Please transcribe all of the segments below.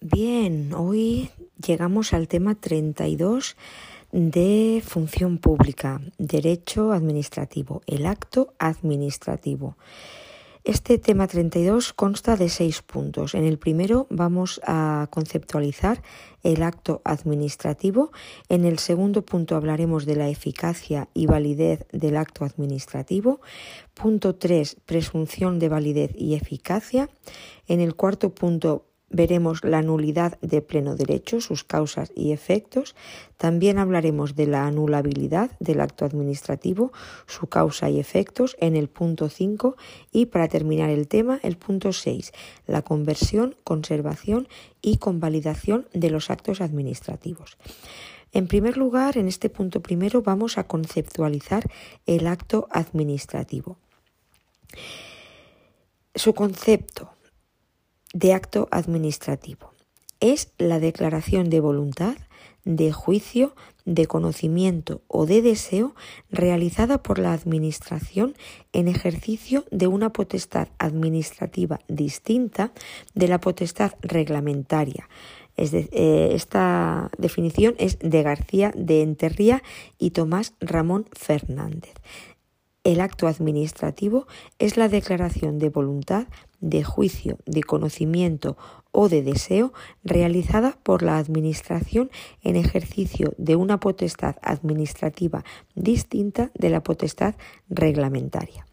Bien, hoy llegamos al tema 32 de función pública, derecho administrativo, el acto administrativo. Este tema 32 consta de seis puntos. En el primero vamos a conceptualizar el acto administrativo. En el segundo punto hablaremos de la eficacia y validez del acto administrativo. Punto 3, presunción de validez y eficacia. En el cuarto punto veremos la nulidad de pleno derecho, sus causas y efectos. También hablaremos de la anulabilidad del acto administrativo, su causa y efectos en el punto 5 y para terminar el tema, el punto 6, la conversión, conservación y convalidación de los actos administrativos. En primer lugar, en este punto primero vamos a conceptualizar el acto administrativo. Su concepto de acto administrativo. Es la declaración de voluntad, de juicio, de conocimiento o de deseo realizada por la Administración en ejercicio de una potestad administrativa distinta de la potestad reglamentaria. Eh, esta definición es de García de Enterría y Tomás Ramón Fernández. El acto administrativo es la declaración de voluntad, de juicio, de conocimiento o de deseo realizada por la Administración en ejercicio de una potestad administrativa distinta de la potestad reglamentaria.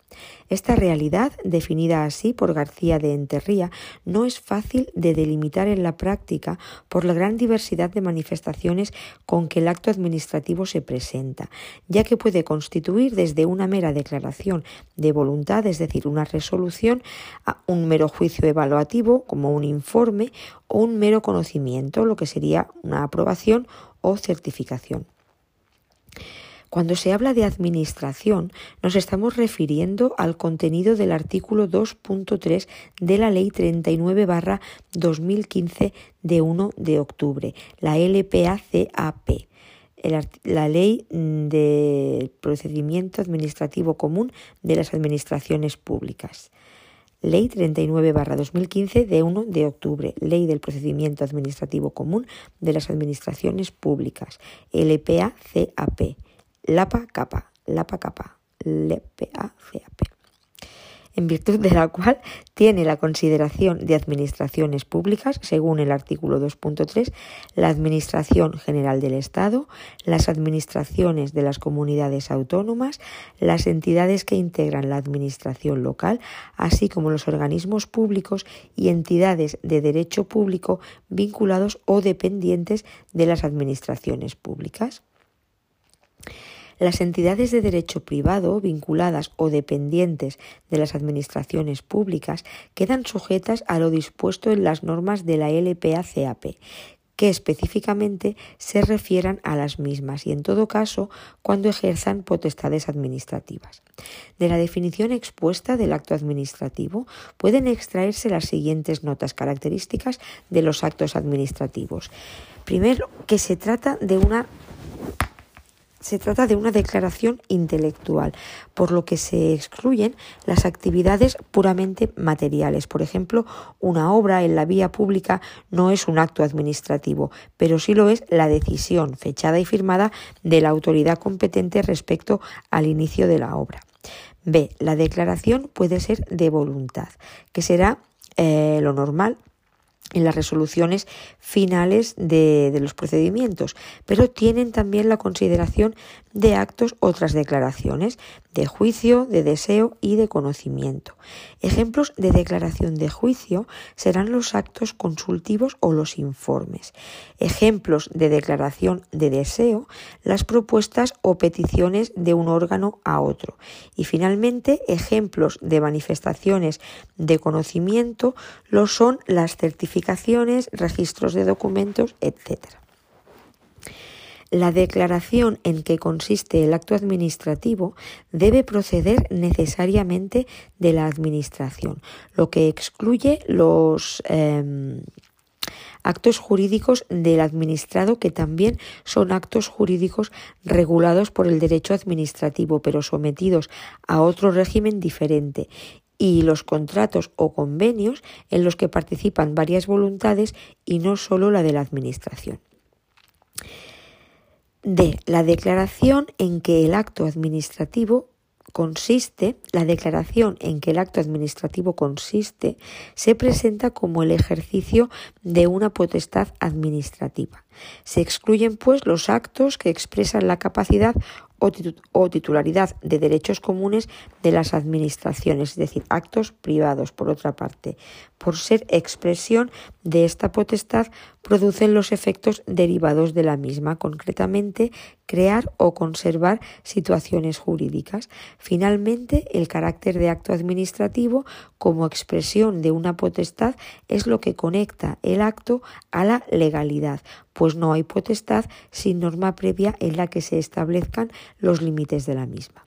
Esta realidad, definida así por García de Enterría, no es fácil de delimitar en la práctica por la gran diversidad de manifestaciones con que el acto administrativo se presenta, ya que puede constituir desde una mera declaración de voluntad, es decir, una resolución, a un mero juicio evaluativo, como un informe, o un mero conocimiento, lo que sería una aprobación o certificación. Cuando se habla de administración, nos estamos refiriendo al contenido del artículo 2.3 de la Ley 39 2015 de 1 de octubre, la LPACAP la ley de procedimiento administrativo común de las administraciones públicas. Ley 39-2015 de 1 de octubre, Ley del Procedimiento Administrativo Común de las Administraciones Públicas, LPA-CAP. Lapa Capa, Lapa Capa, LPA-CAP, en virtud de la cual tiene la consideración de administraciones públicas, según el artículo 2.3, la Administración General del Estado, las administraciones de las comunidades autónomas, las entidades que integran la Administración local, así como los organismos públicos y entidades de derecho público vinculados o dependientes de las administraciones públicas. Las entidades de derecho privado vinculadas o dependientes de las administraciones públicas quedan sujetas a lo dispuesto en las normas de la LPA-CAP, que específicamente se refieran a las mismas y, en todo caso, cuando ejerzan potestades administrativas. De la definición expuesta del acto administrativo pueden extraerse las siguientes notas características de los actos administrativos. Primero, que se trata de una se trata de una declaración intelectual, por lo que se excluyen las actividades puramente materiales. Por ejemplo, una obra en la vía pública no es un acto administrativo, pero sí lo es la decisión fechada y firmada de la autoridad competente respecto al inicio de la obra. B. La declaración puede ser de voluntad, que será eh, lo normal en las resoluciones finales de, los procedimientos, pero tienen también la consideración de actos otras declaraciones de juicio, de deseo y de conocimiento. Ejemplos de declaración de juicio serán los actos consultivos o los informes. Ejemplos de declaración de deseo, las propuestas o peticiones de un órgano a otro. Y finalmente, ejemplos de manifestaciones de conocimiento lo son las certificaciones, registros de documentos, etc. La declaración en que consiste el acto administrativo debe proceder necesariamente de la Administración, lo que excluye los em, actos jurídicos del administrado que también son actos jurídicos regulados por el derecho administrativo, pero sometidos a otro régimen diferente y los contratos o convenios en los que participan varias voluntades y no solo la de la Administración. D. La declaración en que el acto administrativo consiste, la declaración en que el acto administrativo consiste, se presenta como el ejercicio de una potestad administrativa. Se excluyen, pues, los actos que expresan la capacidad o, titularidad de derechos comunes de las administraciones, es decir, actos privados, por otra parte. Por ser expresión de esta potestad, producen los efectos derivados de la misma, concretamente, crear o conservar situaciones jurídicas. Finalmente, el carácter de acto administrativo como expresión de una potestad es lo que conecta el acto a la legalidad, pues no hay potestad sin norma previa en la que se establezcan los límites de la misma.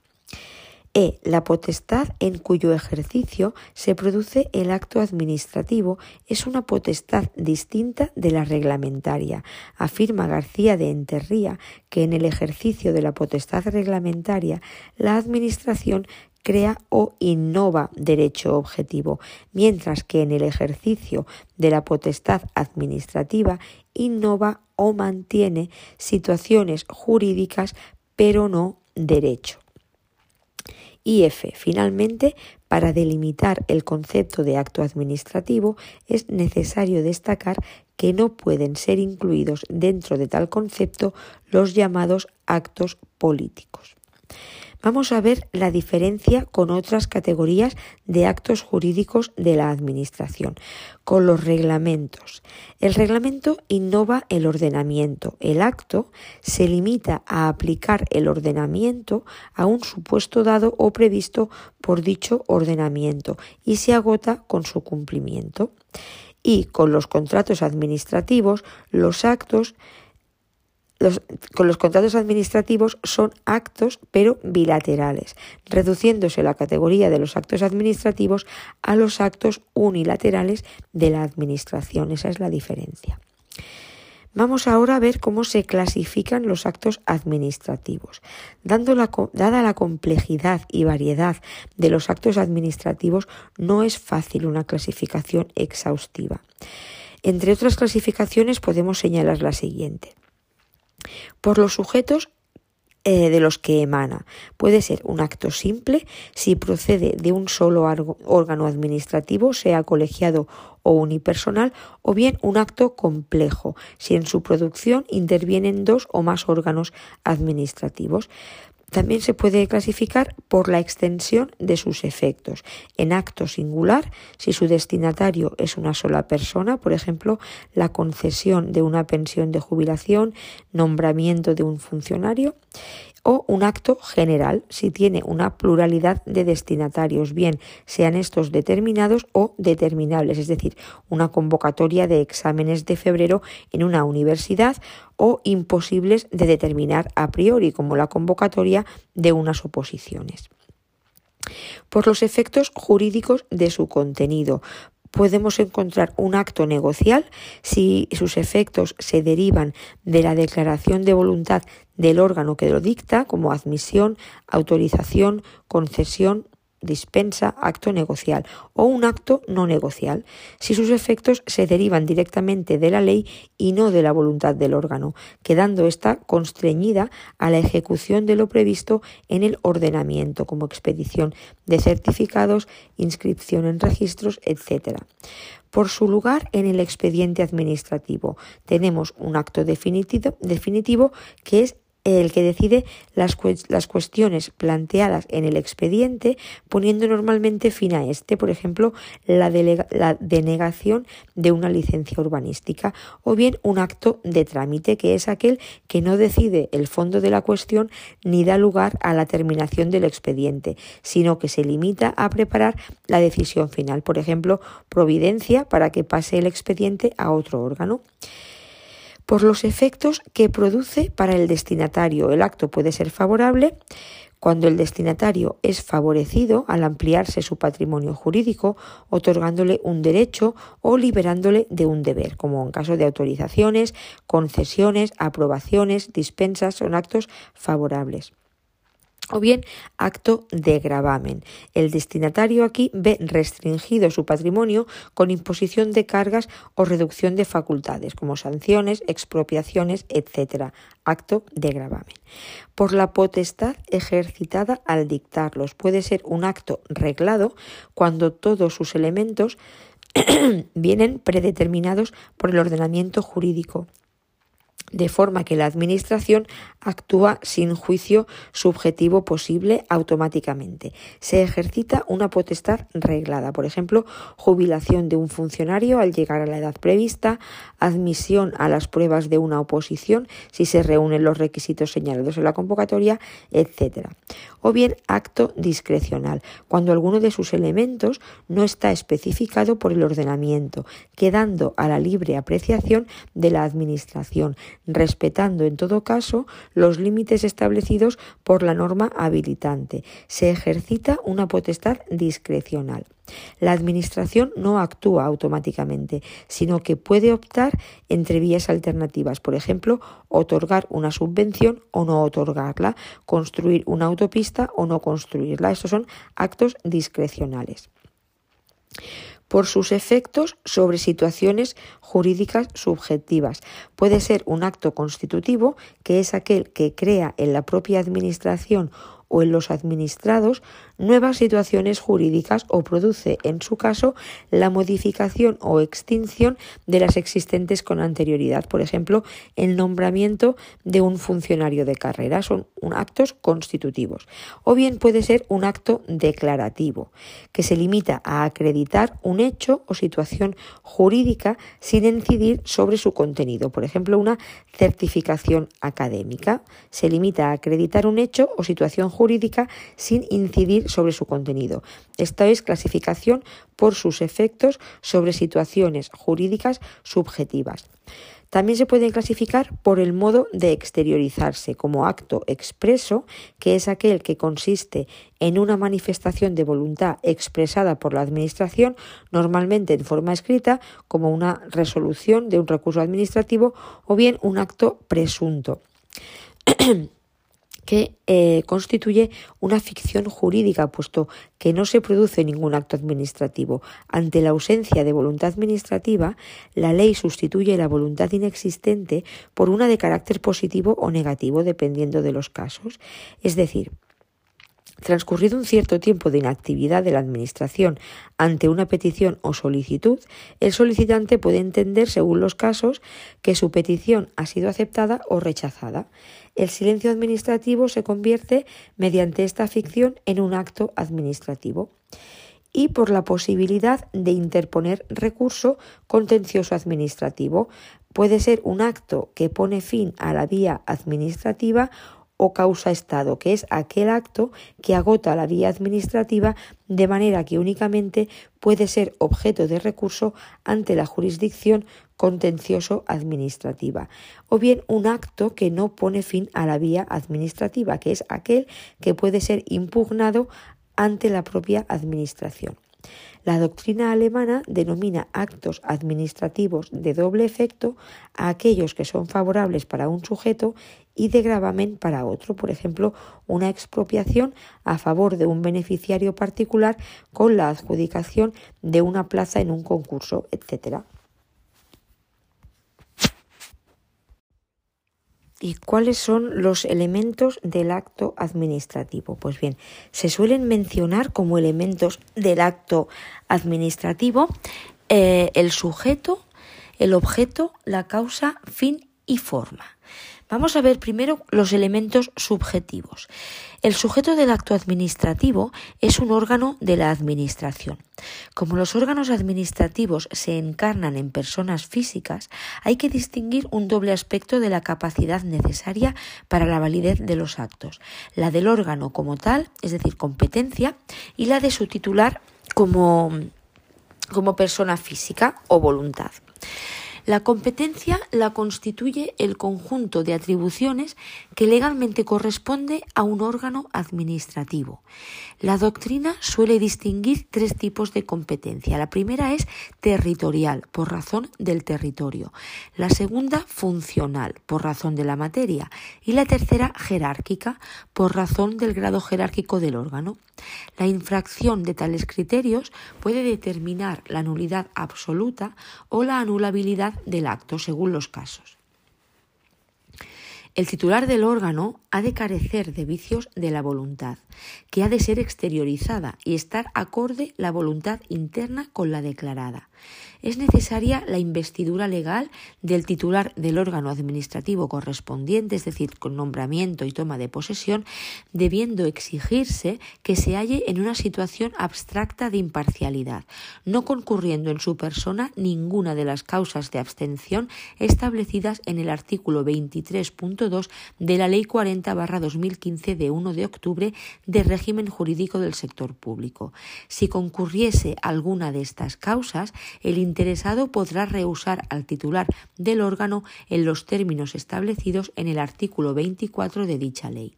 E. La potestad en cuyo ejercicio se produce el acto administrativo es una potestad distinta de la reglamentaria. Afirma García de Enterría que en el ejercicio de la potestad reglamentaria la Administración crea o innova derecho objetivo, mientras que en el ejercicio de la potestad administrativa innova o mantiene situaciones jurídicas, pero no derecho. Y F, finalmente, para delimitar el concepto de acto administrativo es necesario destacar que no pueden ser incluidos dentro de tal concepto los llamados actos políticos. Vamos a ver la diferencia con otras categorías de actos jurídicos de la Administración, con los reglamentos. El reglamento innova el ordenamiento. El acto se limita a aplicar el ordenamiento a un supuesto dado o previsto por dicho ordenamiento y se agota con su cumplimiento. Y con los contratos administrativos, los actos con los contratos administrativos son actos pero bilaterales, reduciéndose la categoría de los actos administrativos a los actos unilaterales de la Administración. Esa es la diferencia. Vamos ahora a ver cómo se clasifican los actos administrativos. Dando dada la complejidad y variedad de los actos administrativos, no es fácil una clasificación exhaustiva. Entre otras clasificaciones podemos señalar la siguiente por los sujetos eh, de los que emana. Puede ser un acto simple si procede de un solo órgano administrativo, sea colegiado o unipersonal, o bien un acto complejo, si en su producción intervienen dos o más órganos administrativos. También se puede clasificar por la extensión de sus efectos. En acto singular, si su destinatario es una sola persona, por ejemplo, la concesión de una pensión de jubilación, nombramiento de un funcionario, o un acto general si tiene una pluralidad de destinatarios, bien sean estos determinados o determinables, es decir, una convocatoria de exámenes de febrero en una universidad o imposibles de determinar a priori, como la convocatoria de unas oposiciones. Por los efectos jurídicos de su contenido, podemos encontrar un acto negocial. Si sus efectos se derivan de la declaración de voluntad del órgano que lo dicta, como admisión, autorización, concesión dispensa, acto negocial o un acto no negocial, si sus efectos se derivan directamente de la ley y no de la voluntad del órgano, quedando ésta constreñida a la ejecución de lo previsto en el ordenamiento, como expedición de certificados, inscripción en registros, etc. Por su lugar en el expediente administrativo tenemos un acto definitivo, definitivo que es el que decide las, las, cuestiones planteadas en el expediente, poniendo normalmente fin a este, por ejemplo, la, la, denegación de una licencia urbanística, o bien un acto de trámite, que es aquel que no decide el fondo de la cuestión ni da lugar a la terminación del expediente, sino que se limita a preparar la decisión final, por ejemplo, providencia para que pase el expediente a otro órgano por los efectos que produce para el destinatario. El acto puede ser favorable cuando el destinatario es favorecido al ampliarse su patrimonio jurídico, otorgándole un derecho o liberándole de un deber, como en caso de autorizaciones, concesiones, aprobaciones, dispensas, son actos favorables. O bien acto de gravamen. El destinatario aquí ve restringido su patrimonio con imposición de cargas o reducción de facultades, como sanciones, expropiaciones, etc. Acto de gravamen. Por la potestad ejercitada al dictarlos. Puede ser un acto reglado cuando todos sus elementos vienen predeterminados por el ordenamiento jurídico de forma que la Administración actúa sin juicio subjetivo posible automáticamente. Se ejercita una potestad reglada, por ejemplo, jubilación de un funcionario al llegar a la edad prevista, admisión a las pruebas de una oposición si se reúnen los requisitos señalados en la convocatoria, etc. O bien acto discrecional, cuando alguno de sus elementos no está especificado por el ordenamiento, quedando a la libre apreciación de la Administración, respetando en todo caso los límites establecidos por la norma habilitante. Se ejercita una potestad discrecional. La Administración no actúa automáticamente, sino que puede optar entre vías alternativas, por ejemplo, otorgar una subvención o no otorgarla, construir una autopista o no construirla. Estos son actos discrecionales por sus efectos sobre situaciones jurídicas subjetivas. Puede ser un acto constitutivo, que es aquel que crea en la propia Administración o en los administrados nuevas situaciones jurídicas o produce, en su caso, la modificación o extinción de las existentes con anterioridad. Por ejemplo, el nombramiento de un funcionario de carrera son actos constitutivos. O bien puede ser un acto declarativo, que se limita a acreditar un hecho o situación jurídica sin incidir sobre su contenido. Por ejemplo, una certificación académica se limita a acreditar un hecho o situación jurídica sin incidir sobre su contenido. Esta es clasificación por sus efectos sobre situaciones jurídicas subjetivas. También se pueden clasificar por el modo de exteriorizarse como acto expreso, que es aquel que consiste en una manifestación de voluntad expresada por la Administración, normalmente en forma escrita, como una resolución de un recurso administrativo o bien un acto presunto. que eh, constituye una ficción jurídica, puesto que no se produce ningún acto administrativo. Ante la ausencia de voluntad administrativa, la ley sustituye la voluntad inexistente por una de carácter positivo o negativo, dependiendo de los casos. Es decir, Transcurrido un cierto tiempo de inactividad de la Administración ante una petición o solicitud, el solicitante puede entender, según los casos, que su petición ha sido aceptada o rechazada. El silencio administrativo se convierte, mediante esta ficción, en un acto administrativo y por la posibilidad de interponer recurso contencioso administrativo. Puede ser un acto que pone fin a la vía administrativa o causa-estado, que es aquel acto que agota la vía administrativa de manera que únicamente puede ser objeto de recurso ante la jurisdicción contencioso administrativa, o bien un acto que no pone fin a la vía administrativa, que es aquel que puede ser impugnado ante la propia administración. La doctrina alemana denomina actos administrativos de doble efecto a aquellos que son favorables para un sujeto y de gravamen para otro, por ejemplo, una expropiación a favor de un beneficiario particular con la adjudicación de una plaza en un concurso, etc. ¿Y cuáles son los elementos del acto administrativo? Pues bien, se suelen mencionar como elementos del acto administrativo eh, el sujeto, el objeto, la causa, fin y forma. Vamos a ver primero los elementos subjetivos. El sujeto del acto administrativo es un órgano de la Administración. Como los órganos administrativos se encarnan en personas físicas, hay que distinguir un doble aspecto de la capacidad necesaria para la validez de los actos, la del órgano como tal, es decir, competencia, y la de su titular como, como persona física o voluntad. La competencia la constituye el conjunto de atribuciones que legalmente corresponde a un órgano administrativo. La doctrina suele distinguir tres tipos de competencia. La primera es territorial, por razón del territorio. La segunda, funcional, por razón de la materia. Y la tercera, jerárquica, por razón del grado jerárquico del órgano. La infracción de tales criterios puede determinar la nulidad absoluta o la anulabilidad del acto según los casos. El titular del órgano ha de carecer de vicios de la voluntad, que ha de ser exteriorizada y estar acorde la voluntad interna con la declarada es necesaria la investidura legal del titular del órgano administrativo correspondiente, es decir, con nombramiento y toma de posesión, debiendo exigirse que se halle en una situación abstracta de imparcialidad, no concurriendo en su persona ninguna de las causas de abstención establecidas en el artículo 23.2 de la Ley 40-2015 de 1 de octubre de régimen jurídico del sector público. Si concurriese alguna de estas causas, el interesado podrá rehusar al titular del órgano en los términos establecidos en el artículo 24 de dicha ley.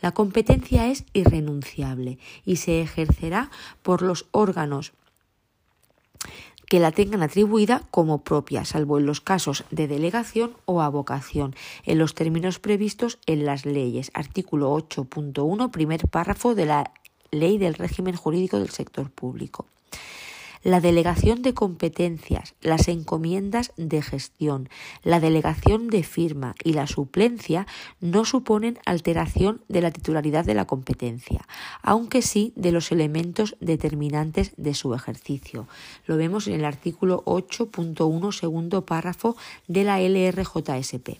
La competencia es irrenunciable y se ejercerá por los órganos que la tengan atribuida como propia, salvo en los casos de delegación o avocación, en los términos previstos en las leyes. Artículo 8.1, primer párrafo de la Ley del régimen jurídico del sector público. La delegación de competencias, las encomiendas de gestión, la delegación de firma y la suplencia no suponen alteración de la titularidad de la competencia, aunque sí de los elementos determinantes de su ejercicio. Lo vemos en el artículo 8.1 segundo párrafo de la LRJSP.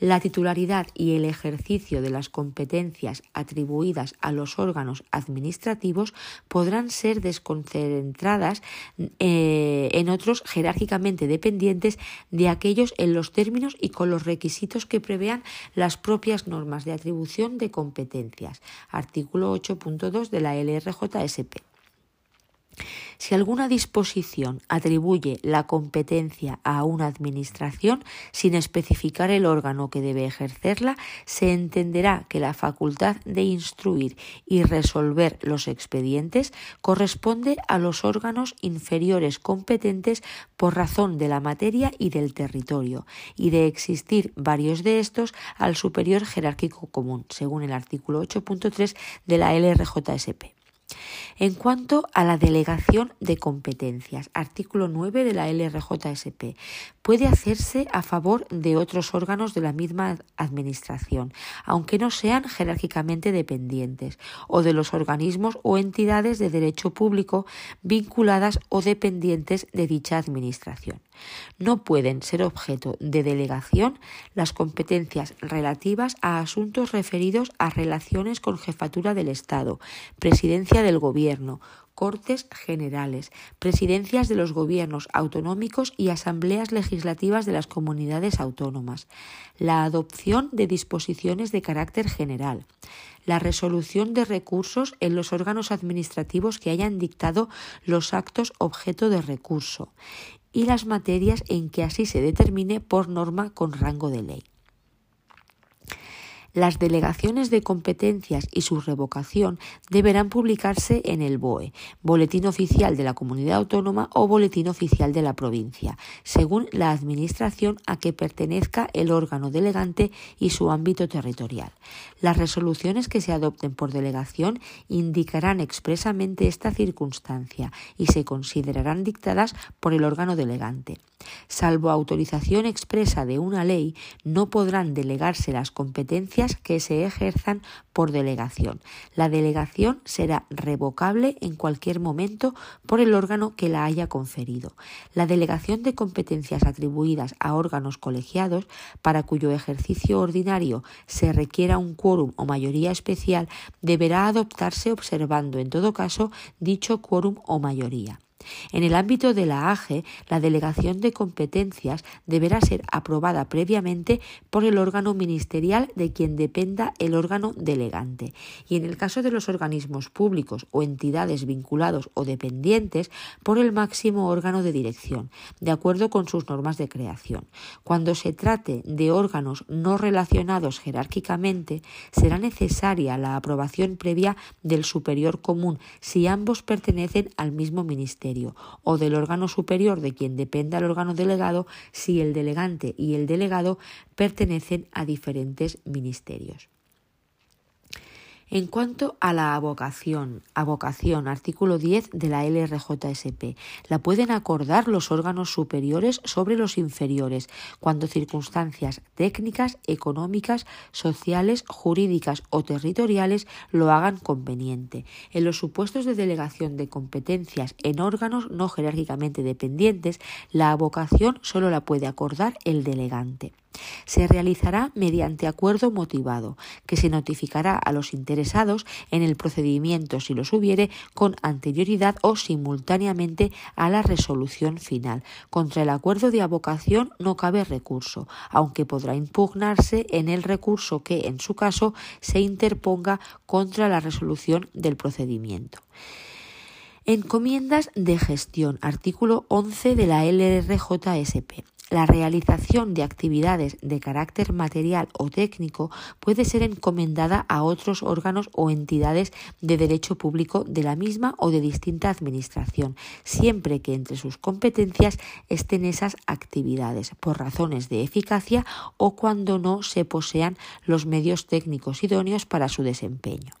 La titularidad y el ejercicio de las competencias atribuidas a los órganos administrativos podrán ser desconcentradas eh, en otros jerárquicamente dependientes de aquellos en los términos y con los requisitos que prevean las propias normas de atribución de competencias. Artículo 8.2 de la LRJSP. Si alguna disposición atribuye la competencia a una Administración sin especificar el órgano que debe ejercerla, se entenderá que la facultad de instruir y resolver los expedientes corresponde a los órganos inferiores competentes por razón de la materia y del territorio, y de existir varios de estos al superior jerárquico común, según el artículo 8.3 de la LRJSP. En cuanto a la delegación de competencias, artículo 9 de la LRJSP, puede hacerse a favor de otros órganos de la misma Administración, aunque no sean jerárquicamente dependientes, o de los organismos o entidades de derecho público vinculadas o dependientes de dicha Administración. No pueden ser objeto de delegación las competencias relativas a asuntos referidos a relaciones con jefatura del Estado, presidencia del Gobierno, Cortes Generales, presidencias de los gobiernos autonómicos y asambleas legislativas de las comunidades autónomas, la adopción de disposiciones de carácter general, la resolución de recursos en los órganos administrativos que hayan dictado los actos objeto de recurso y las materias en que así se determine por norma con rango de ley. Las delegaciones de competencias y su revocación deberán publicarse en el BOE, Boletín Oficial de la Comunidad Autónoma o Boletín Oficial de la Provincia, según la administración a que pertenezca el órgano delegante y su ámbito territorial. Las resoluciones que se adopten por delegación indicarán expresamente esta circunstancia y se considerarán dictadas por el órgano delegante. Salvo autorización expresa de una ley, no podrán delegarse las competencias que se ejerzan por delegación. La delegación será revocable en cualquier momento por el órgano que la haya conferido. La delegación de competencias atribuidas a órganos colegiados, para cuyo ejercicio ordinario se requiera un quórum o mayoría especial, deberá adoptarse observando en todo caso dicho quórum o mayoría. En el ámbito de la AGE, la delegación de competencias deberá ser aprobada previamente por el órgano ministerial de quien dependa el órgano delegante. Y en el caso de los organismos públicos o entidades vinculados o dependientes, por el máximo órgano de dirección, de acuerdo con sus normas de creación. Cuando se trate de órganos no relacionados jerárquicamente, será necesaria la aprobación previa del superior común si ambos pertenecen al mismo ministerio o del órgano superior de quien dependa el órgano delegado si el delegante y el delegado pertenecen a diferentes ministerios. En cuanto a la avocación, avocación, artículo 10 de la LRJSP, la pueden acordar los órganos superiores sobre los inferiores cuando circunstancias técnicas, económicas, sociales, jurídicas o territoriales lo hagan conveniente. En los supuestos de delegación de competencias en órganos no jerárquicamente dependientes, la avocación solo la puede acordar el delegante. Se realizará mediante acuerdo motivado, que se notificará a los en el procedimiento si los hubiere con anterioridad o simultáneamente a la resolución final. Contra el acuerdo de avocación no cabe recurso, aunque podrá impugnarse en el recurso que, en su caso, se interponga contra la resolución del procedimiento. Encomiendas de gestión, artículo 11 de la LRJSP. La realización de actividades de carácter material o técnico puede ser encomendada a otros órganos o entidades de derecho público de la misma o de distinta administración, siempre que entre sus competencias estén esas actividades, por razones de eficacia o cuando no se posean los medios técnicos idóneos para su desempeño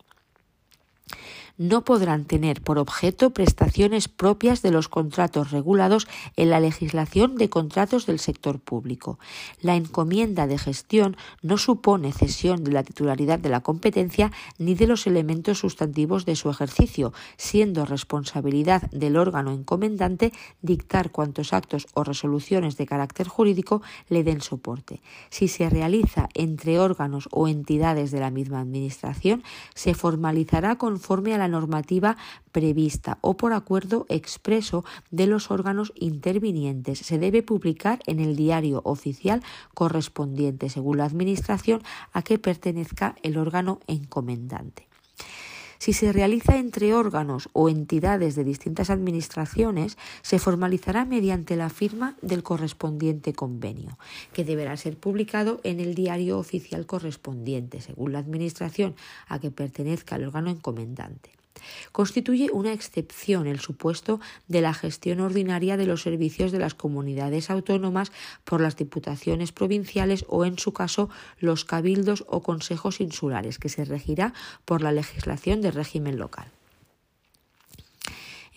no podrán tener por objeto prestaciones propias de los contratos regulados en la legislación de contratos del sector público. La encomienda de gestión no supone cesión de la titularidad de la competencia ni de los elementos sustantivos de su ejercicio, siendo responsabilidad del órgano encomendante dictar cuantos actos o resoluciones de carácter jurídico le den soporte. Si se realiza entre órganos o entidades de la misma Administración, se formalizará conforme a la normativa prevista o por acuerdo expreso de los órganos intervinientes. Se debe publicar en el diario oficial correspondiente según la Administración a que pertenezca el órgano encomendante. Si se realiza entre órganos o entidades de distintas administraciones, se formalizará mediante la firma del correspondiente convenio, que deberá ser publicado en el diario oficial correspondiente, según la administración a que pertenezca el órgano encomendante. Constituye una excepción el supuesto de la gestión ordinaria de los servicios de las comunidades autónomas por las diputaciones provinciales o, en su caso, los cabildos o consejos insulares, que se regirá por la legislación de régimen local.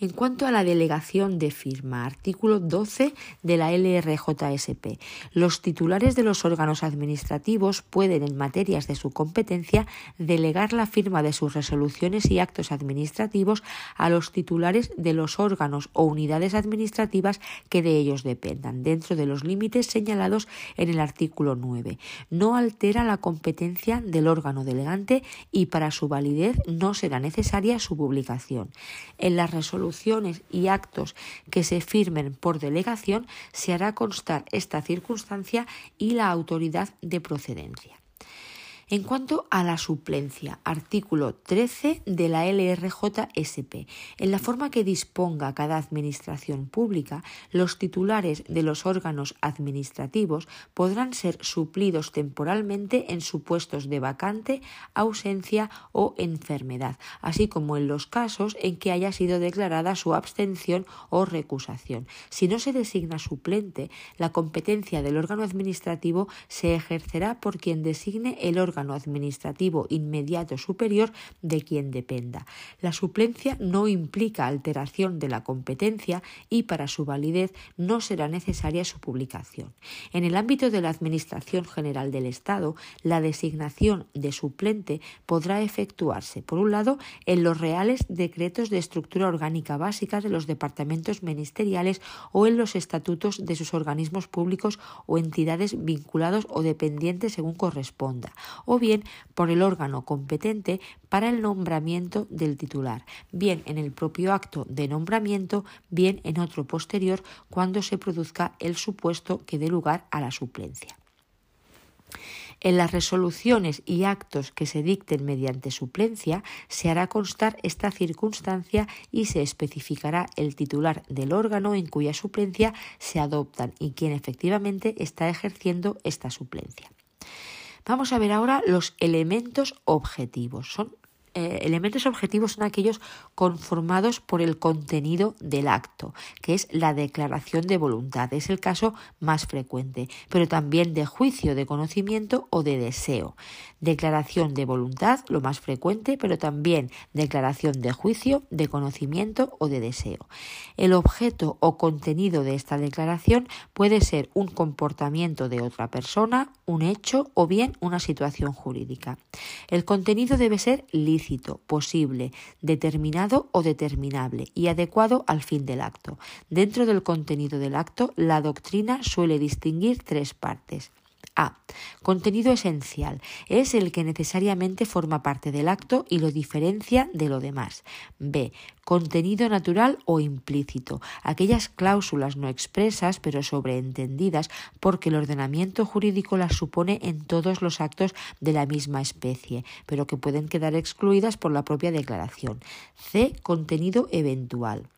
En cuanto a la delegación de firma, artículo 12 de la LRJSP, los titulares de los órganos administrativos pueden, en materias de su competencia, delegar la firma de sus resoluciones y actos administrativos a los titulares de los órganos o unidades administrativas que de ellos dependan, dentro de los límites señalados en el artículo 9. No altera la competencia del órgano delegante y para su validez no será necesaria su publicación. En la y actos que se firmen por delegación, se hará constar esta circunstancia y la autoridad de procedencia. En cuanto a la suplencia, artículo 13 de la LRJSP, en la forma que disponga cada administración pública, los titulares de los órganos administrativos podrán ser suplidos temporalmente en supuestos de vacante, ausencia o enfermedad, así como en los casos en que haya sido declarada su abstención o recusación. Si no se designa suplente, la competencia del órgano administrativo se ejercerá por quien designe el órgano administrativo inmediato superior de quien dependa. La suplencia no implica alteración de la competencia y para su validez no será necesaria su publicación. En el ámbito de la Administración General del Estado, la designación de suplente podrá efectuarse, por un lado, en los reales decretos de estructura orgánica básica de los departamentos ministeriales o en los estatutos de sus organismos públicos o entidades vinculados o dependientes según corresponda, o bien por el órgano competente para el nombramiento del titular, bien en el propio acto de nombramiento, bien en otro posterior cuando se produzca el supuesto que dé lugar a la suplencia. En las resoluciones y actos que se dicten mediante suplencia se hará constar esta circunstancia y se especificará el titular del órgano en cuya suplencia se adoptan y quien efectivamente está ejerciendo esta suplencia. Vamos a ver ahora los elementos objetivos. Son eh, elementos objetivos son aquellos conformados por el contenido del acto, que es la declaración de voluntad. Es el caso más frecuente, pero también de juicio de conocimiento o de deseo. Declaración de voluntad, lo más frecuente, pero también declaración de juicio, de conocimiento o de deseo. El objeto o contenido de esta declaración puede ser un comportamiento de otra persona, un hecho o bien una situación jurídica. El contenido debe ser lícito posible, determinado o determinable y adecuado al fin del acto. Dentro del contenido del acto, la doctrina suele distinguir tres partes. A. Contenido esencial. Es el que necesariamente forma parte del acto y lo diferencia de lo demás. B. Contenido natural o implícito. Aquellas cláusulas no expresas pero sobreentendidas porque el ordenamiento jurídico las supone en todos los actos de la misma especie, pero que pueden quedar excluidas por la propia declaración. C. Contenido eventual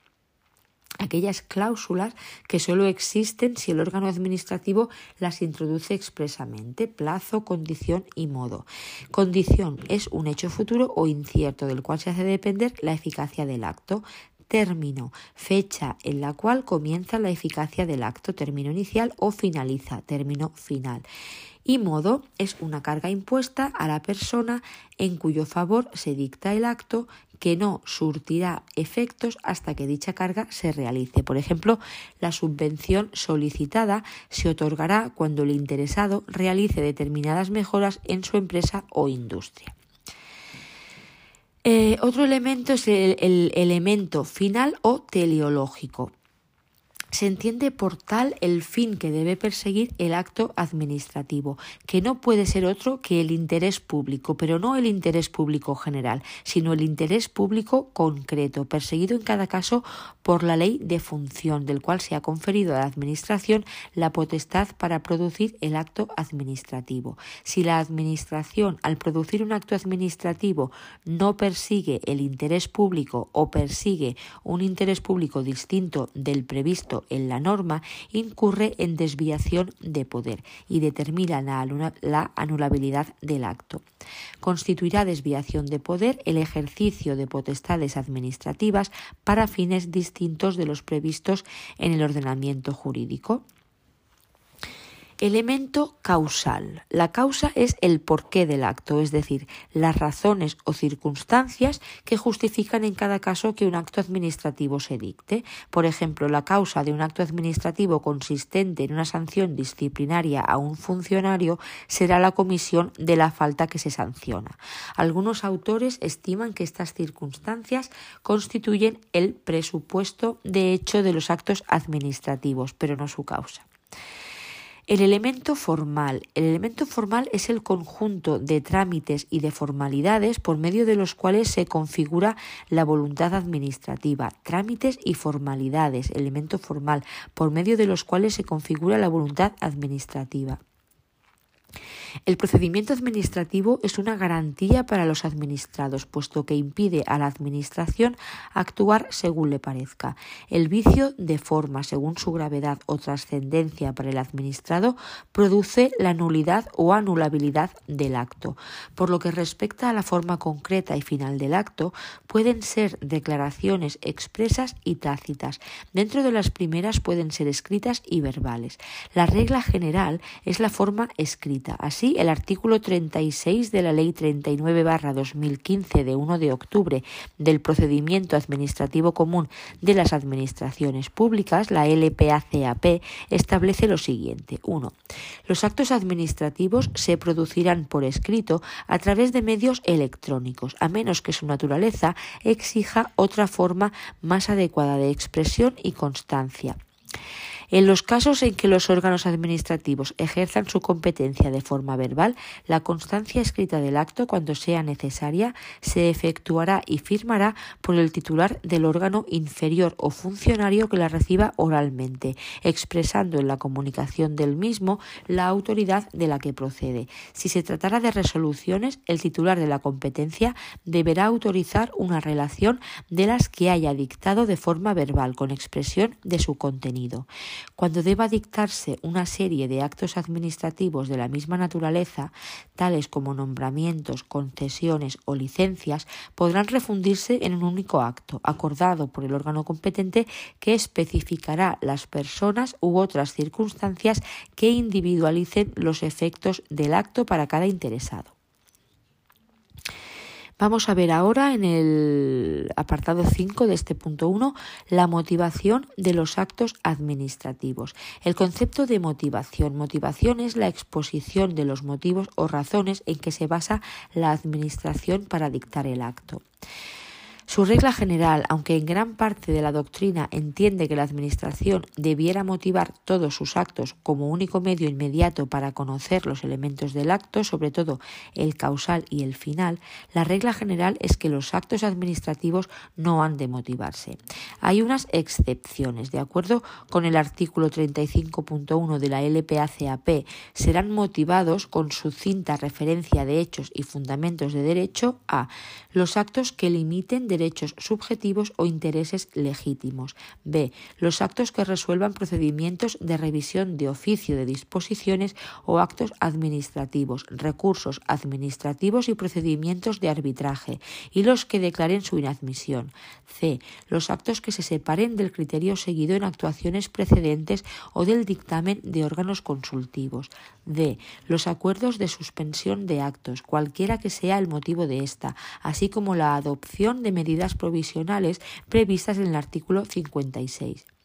aquellas cláusulas que solo existen si el órgano administrativo las introduce expresamente, plazo, condición y modo. Condición es un hecho futuro o incierto del cual se hace depender la eficacia del acto. Término, fecha en la cual comienza la eficacia del acto, término inicial o finaliza, término final y modo es una carga impuesta a la persona en cuyo favor se dicta el acto que no surtirá efectos hasta que dicha carga se realice. Por ejemplo, la subvención solicitada se otorgará cuando el interesado realice determinadas mejoras en su empresa o industria. Eh, otro elemento es el elemento final o teleológico. Se entiende por tal el fin que debe perseguir el acto administrativo, que no puede ser otro que el interés público, pero no el interés público general, sino el interés público concreto, perseguido en cada caso por la ley de función, del cual se ha conferido a la Administración la potestad para producir el acto administrativo. Si la Administración, al producir un acto administrativo, no persigue el interés público o persigue un interés público distinto del previsto en la norma incurre en desviación de poder y determina la anulabilidad del acto. Constituirá desviación de poder el ejercicio de potestades administrativas para fines distintos de los previstos en el ordenamiento jurídico. Elemento causal. La causa es el porqué del acto, es decir, las razones o circunstancias que justifican en cada caso que un acto administrativo se dicte. Por ejemplo, la causa de un acto administrativo consistente en una sanción disciplinaria a un funcionario será la comisión de la falta que se sanciona. Algunos autores estiman que estas circunstancias constituyen el presupuesto de hecho de los actos administrativos, pero no su causa. El elemento formal. El elemento formal es el conjunto de trámites y de formalidades por medio de los cuales se configura la voluntad administrativa. Trámites y formalidades. Elemento formal por medio de los cuales se configura la voluntad administrativa. El procedimiento administrativo es una garantía para los administrados, puesto que impide a la Administración actuar según le parezca. El vicio de forma, según su gravedad o trascendencia para el administrado, produce la nulidad o anulabilidad del acto. Por lo que respecta a la forma concreta y final del acto, pueden ser declaraciones expresas y tácitas. Dentro de las primeras pueden ser escritas y verbales. La regla general es la forma escrita. Así, el artículo 36 de la Ley 39-2015 de 1 de octubre del Procedimiento Administrativo Común de las Administraciones Públicas, la LPACAP, establece lo siguiente. 1. Los actos administrativos se producirán por escrito a través de medios electrónicos, a menos que su naturaleza exija otra forma más adecuada de expresión y constancia. En los casos en que los órganos administrativos ejerzan su competencia de forma verbal, la constancia escrita del acto, cuando sea necesaria, se efectuará y firmará por el titular del órgano inferior o funcionario que la reciba oralmente, expresando en la comunicación del mismo la autoridad de la que procede. Si se tratara de resoluciones, el titular de la competencia deberá autorizar una relación de las que haya dictado de forma verbal con expresión de su contenido. Cuando deba dictarse una serie de actos administrativos de la misma naturaleza, tales como nombramientos, concesiones o licencias, podrán refundirse en un único acto, acordado por el órgano competente que especificará las personas u otras circunstancias que individualicen los efectos del acto para cada interesado. Vamos a ver ahora en el apartado 5 de este punto 1 la motivación de los actos administrativos. El concepto de motivación. Motivación es la exposición de los motivos o razones en que se basa la administración para dictar el acto. Su regla general, aunque en gran parte de la doctrina entiende que la Administración debiera motivar todos sus actos como único medio inmediato para conocer los elementos del acto, sobre todo el causal y el final, la regla general es que los actos administrativos no han de motivarse. Hay unas excepciones. De acuerdo con el artículo 35.1 de la LPACAP, serán motivados con su cinta referencia de hechos y fundamentos de derecho a los actos que limiten derechos subjetivos o intereses legítimos. B. Los actos que resuelvan procedimientos de revisión de oficio de disposiciones o actos administrativos, recursos administrativos y procedimientos de arbitraje, y los que declaren su inadmisión. C. Los actos que se separen del criterio seguido en actuaciones precedentes o del dictamen de órganos consultivos. D. Los acuerdos de suspensión de actos, cualquiera que sea el motivo de esta, así como la adopción de medidas provisionales previstas en el artículo 56.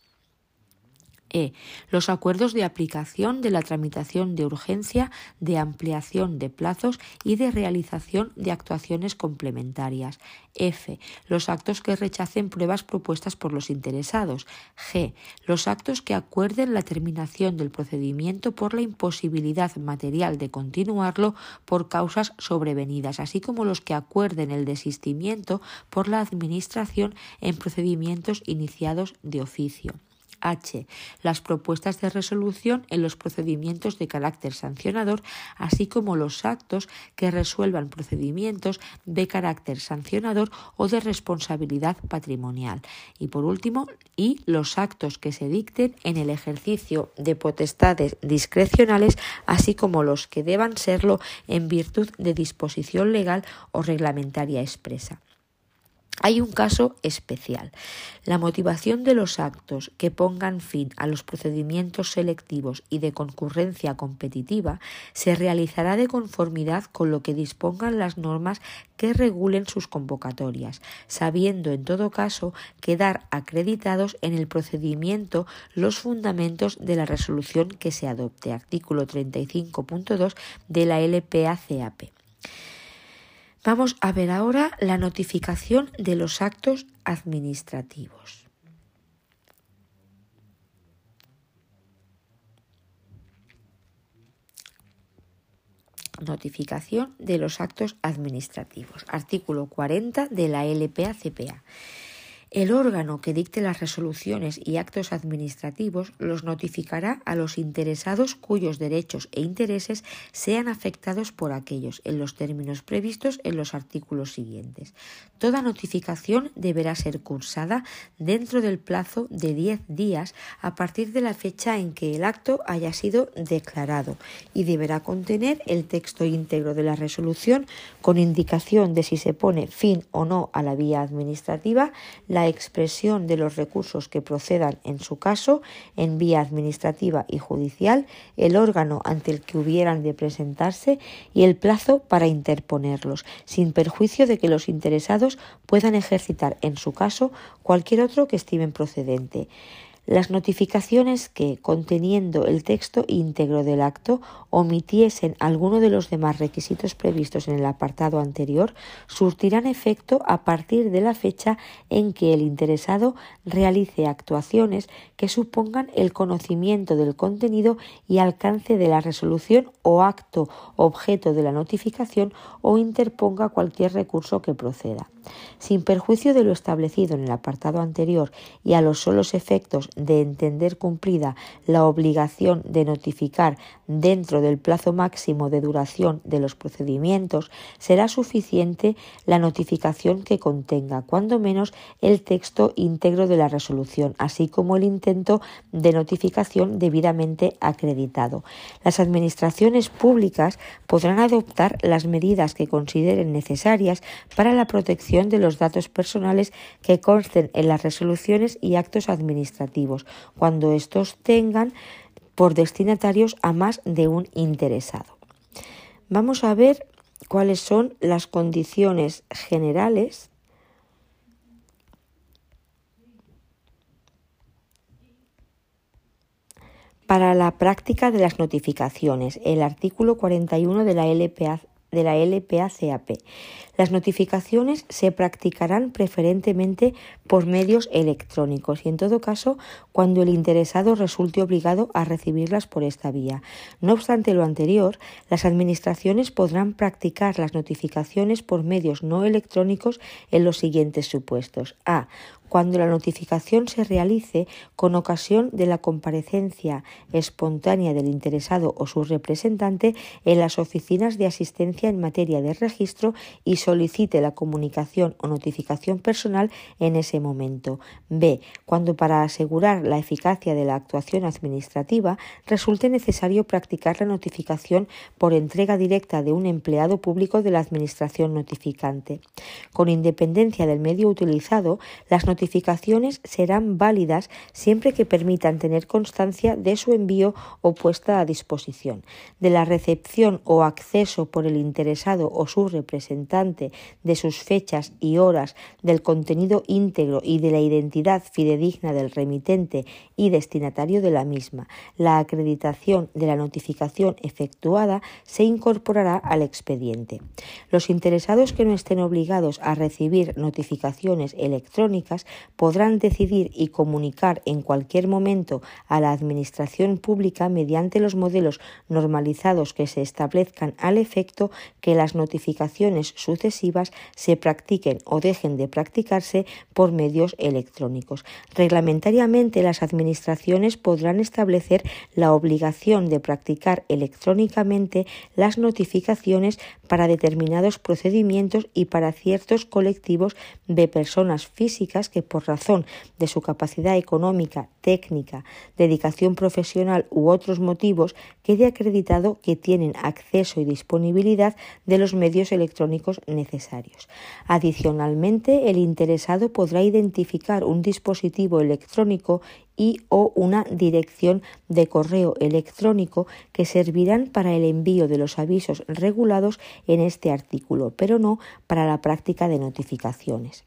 E. Los acuerdos de aplicación de la tramitación de urgencia, de ampliación de plazos y de realización de actuaciones complementarias. F. Los actos que rechacen pruebas propuestas por los interesados. G. Los actos que acuerden la terminación del procedimiento por la imposibilidad material de continuarlo por causas sobrevenidas, así como los que acuerden el desistimiento por la Administración en procedimientos iniciados de oficio. H. Las propuestas de resolución en los procedimientos de carácter sancionador, así como los actos que resuelvan procedimientos de carácter sancionador o de responsabilidad patrimonial. Y por último, y los actos que se dicten en el ejercicio de potestades discrecionales, así como los que deban serlo en virtud de disposición legal o reglamentaria expresa. Hay un caso especial. La motivación de los actos que pongan fin a los procedimientos selectivos y de concurrencia competitiva se realizará de conformidad con lo que dispongan las normas que regulen sus convocatorias, sabiendo en todo caso quedar acreditados en el procedimiento los fundamentos de la resolución que se adopte. Artículo 35.2 de la LPACAP. Vamos a ver ahora la notificación de los actos administrativos. Notificación de los actos administrativos. Artículo 40 de la LPA-CPA. El órgano que dicte las resoluciones y actos administrativos los notificará a los interesados cuyos derechos e intereses sean afectados por aquellos en los términos previstos en los artículos siguientes. Toda notificación deberá ser cursada dentro del plazo de 10 días a partir de la fecha en que el acto haya sido declarado y deberá contener el texto íntegro de la resolución con indicación de si se pone fin o no a la vía administrativa, la expresión de los recursos que procedan en su caso en vía administrativa y judicial, el órgano ante el que hubieran de presentarse y el plazo para interponerlos, sin perjuicio de que los interesados puedan ejercitar en su caso cualquier otro que estimen procedente. Las notificaciones que, conteniendo el texto íntegro del acto, omitiesen alguno de los demás requisitos previstos en el apartado anterior, surtirán efecto a partir de la fecha en que el interesado realice actuaciones que supongan el conocimiento del contenido y alcance de la resolución o acto objeto de la notificación o interponga cualquier recurso que proceda. Sin perjuicio de lo establecido en el apartado anterior y a los solos efectos de entender cumplida la obligación de notificar dentro del plazo máximo de duración de los procedimientos, será suficiente la notificación que contenga, cuando menos, el texto íntegro de la resolución, así como el intento de notificación debidamente acreditado. Las administraciones públicas podrán adoptar las medidas que consideren necesarias para la protección de los datos personales que consten en las resoluciones y actos administrativos, cuando estos tengan por destinatarios a más de un interesado. Vamos a ver cuáles son las condiciones generales para la práctica de las notificaciones, el artículo 41 de la LPA, de la LPACAP. Las notificaciones se practicarán preferentemente por medios electrónicos y en todo caso cuando el interesado resulte obligado a recibirlas por esta vía. No obstante lo anterior, las administraciones podrán practicar las notificaciones por medios no electrónicos en los siguientes supuestos. A cuando la notificación se realice con ocasión de la comparecencia espontánea del interesado o su representante en las oficinas de asistencia en materia de registro y solicite la comunicación o notificación personal en ese momento. B. Cuando para asegurar la eficacia de la actuación administrativa resulte necesario practicar la notificación por entrega directa de un empleado público de la administración notificante. Con independencia del medio utilizado, las notificaciones serán válidas siempre que permitan tener constancia de su envío o puesta a disposición, de la recepción o acceso por el interesado o su representante de sus fechas y horas, del contenido íntegro y de la identidad fidedigna del remitente y destinatario de la misma. La acreditación de la notificación efectuada se incorporará al expediente. Los interesados que no estén obligados a recibir notificaciones electrónicas podrán decidir y comunicar en cualquier momento a la Administración Pública mediante los modelos normalizados que se establezcan al efecto que las notificaciones sucesivas se practiquen o dejen de practicarse por medios electrónicos. Reglamentariamente, las Administraciones podrán establecer la obligación de practicar electrónicamente las notificaciones para determinados procedimientos y para ciertos colectivos de personas físicas por razón de su capacidad económica, técnica, dedicación profesional u otros motivos quede acreditado que tienen acceso y disponibilidad de los medios electrónicos necesarios. Adicionalmente, el interesado podrá identificar un dispositivo electrónico y o una dirección de correo electrónico que servirán para el envío de los avisos regulados en este artículo, pero no para la práctica de notificaciones.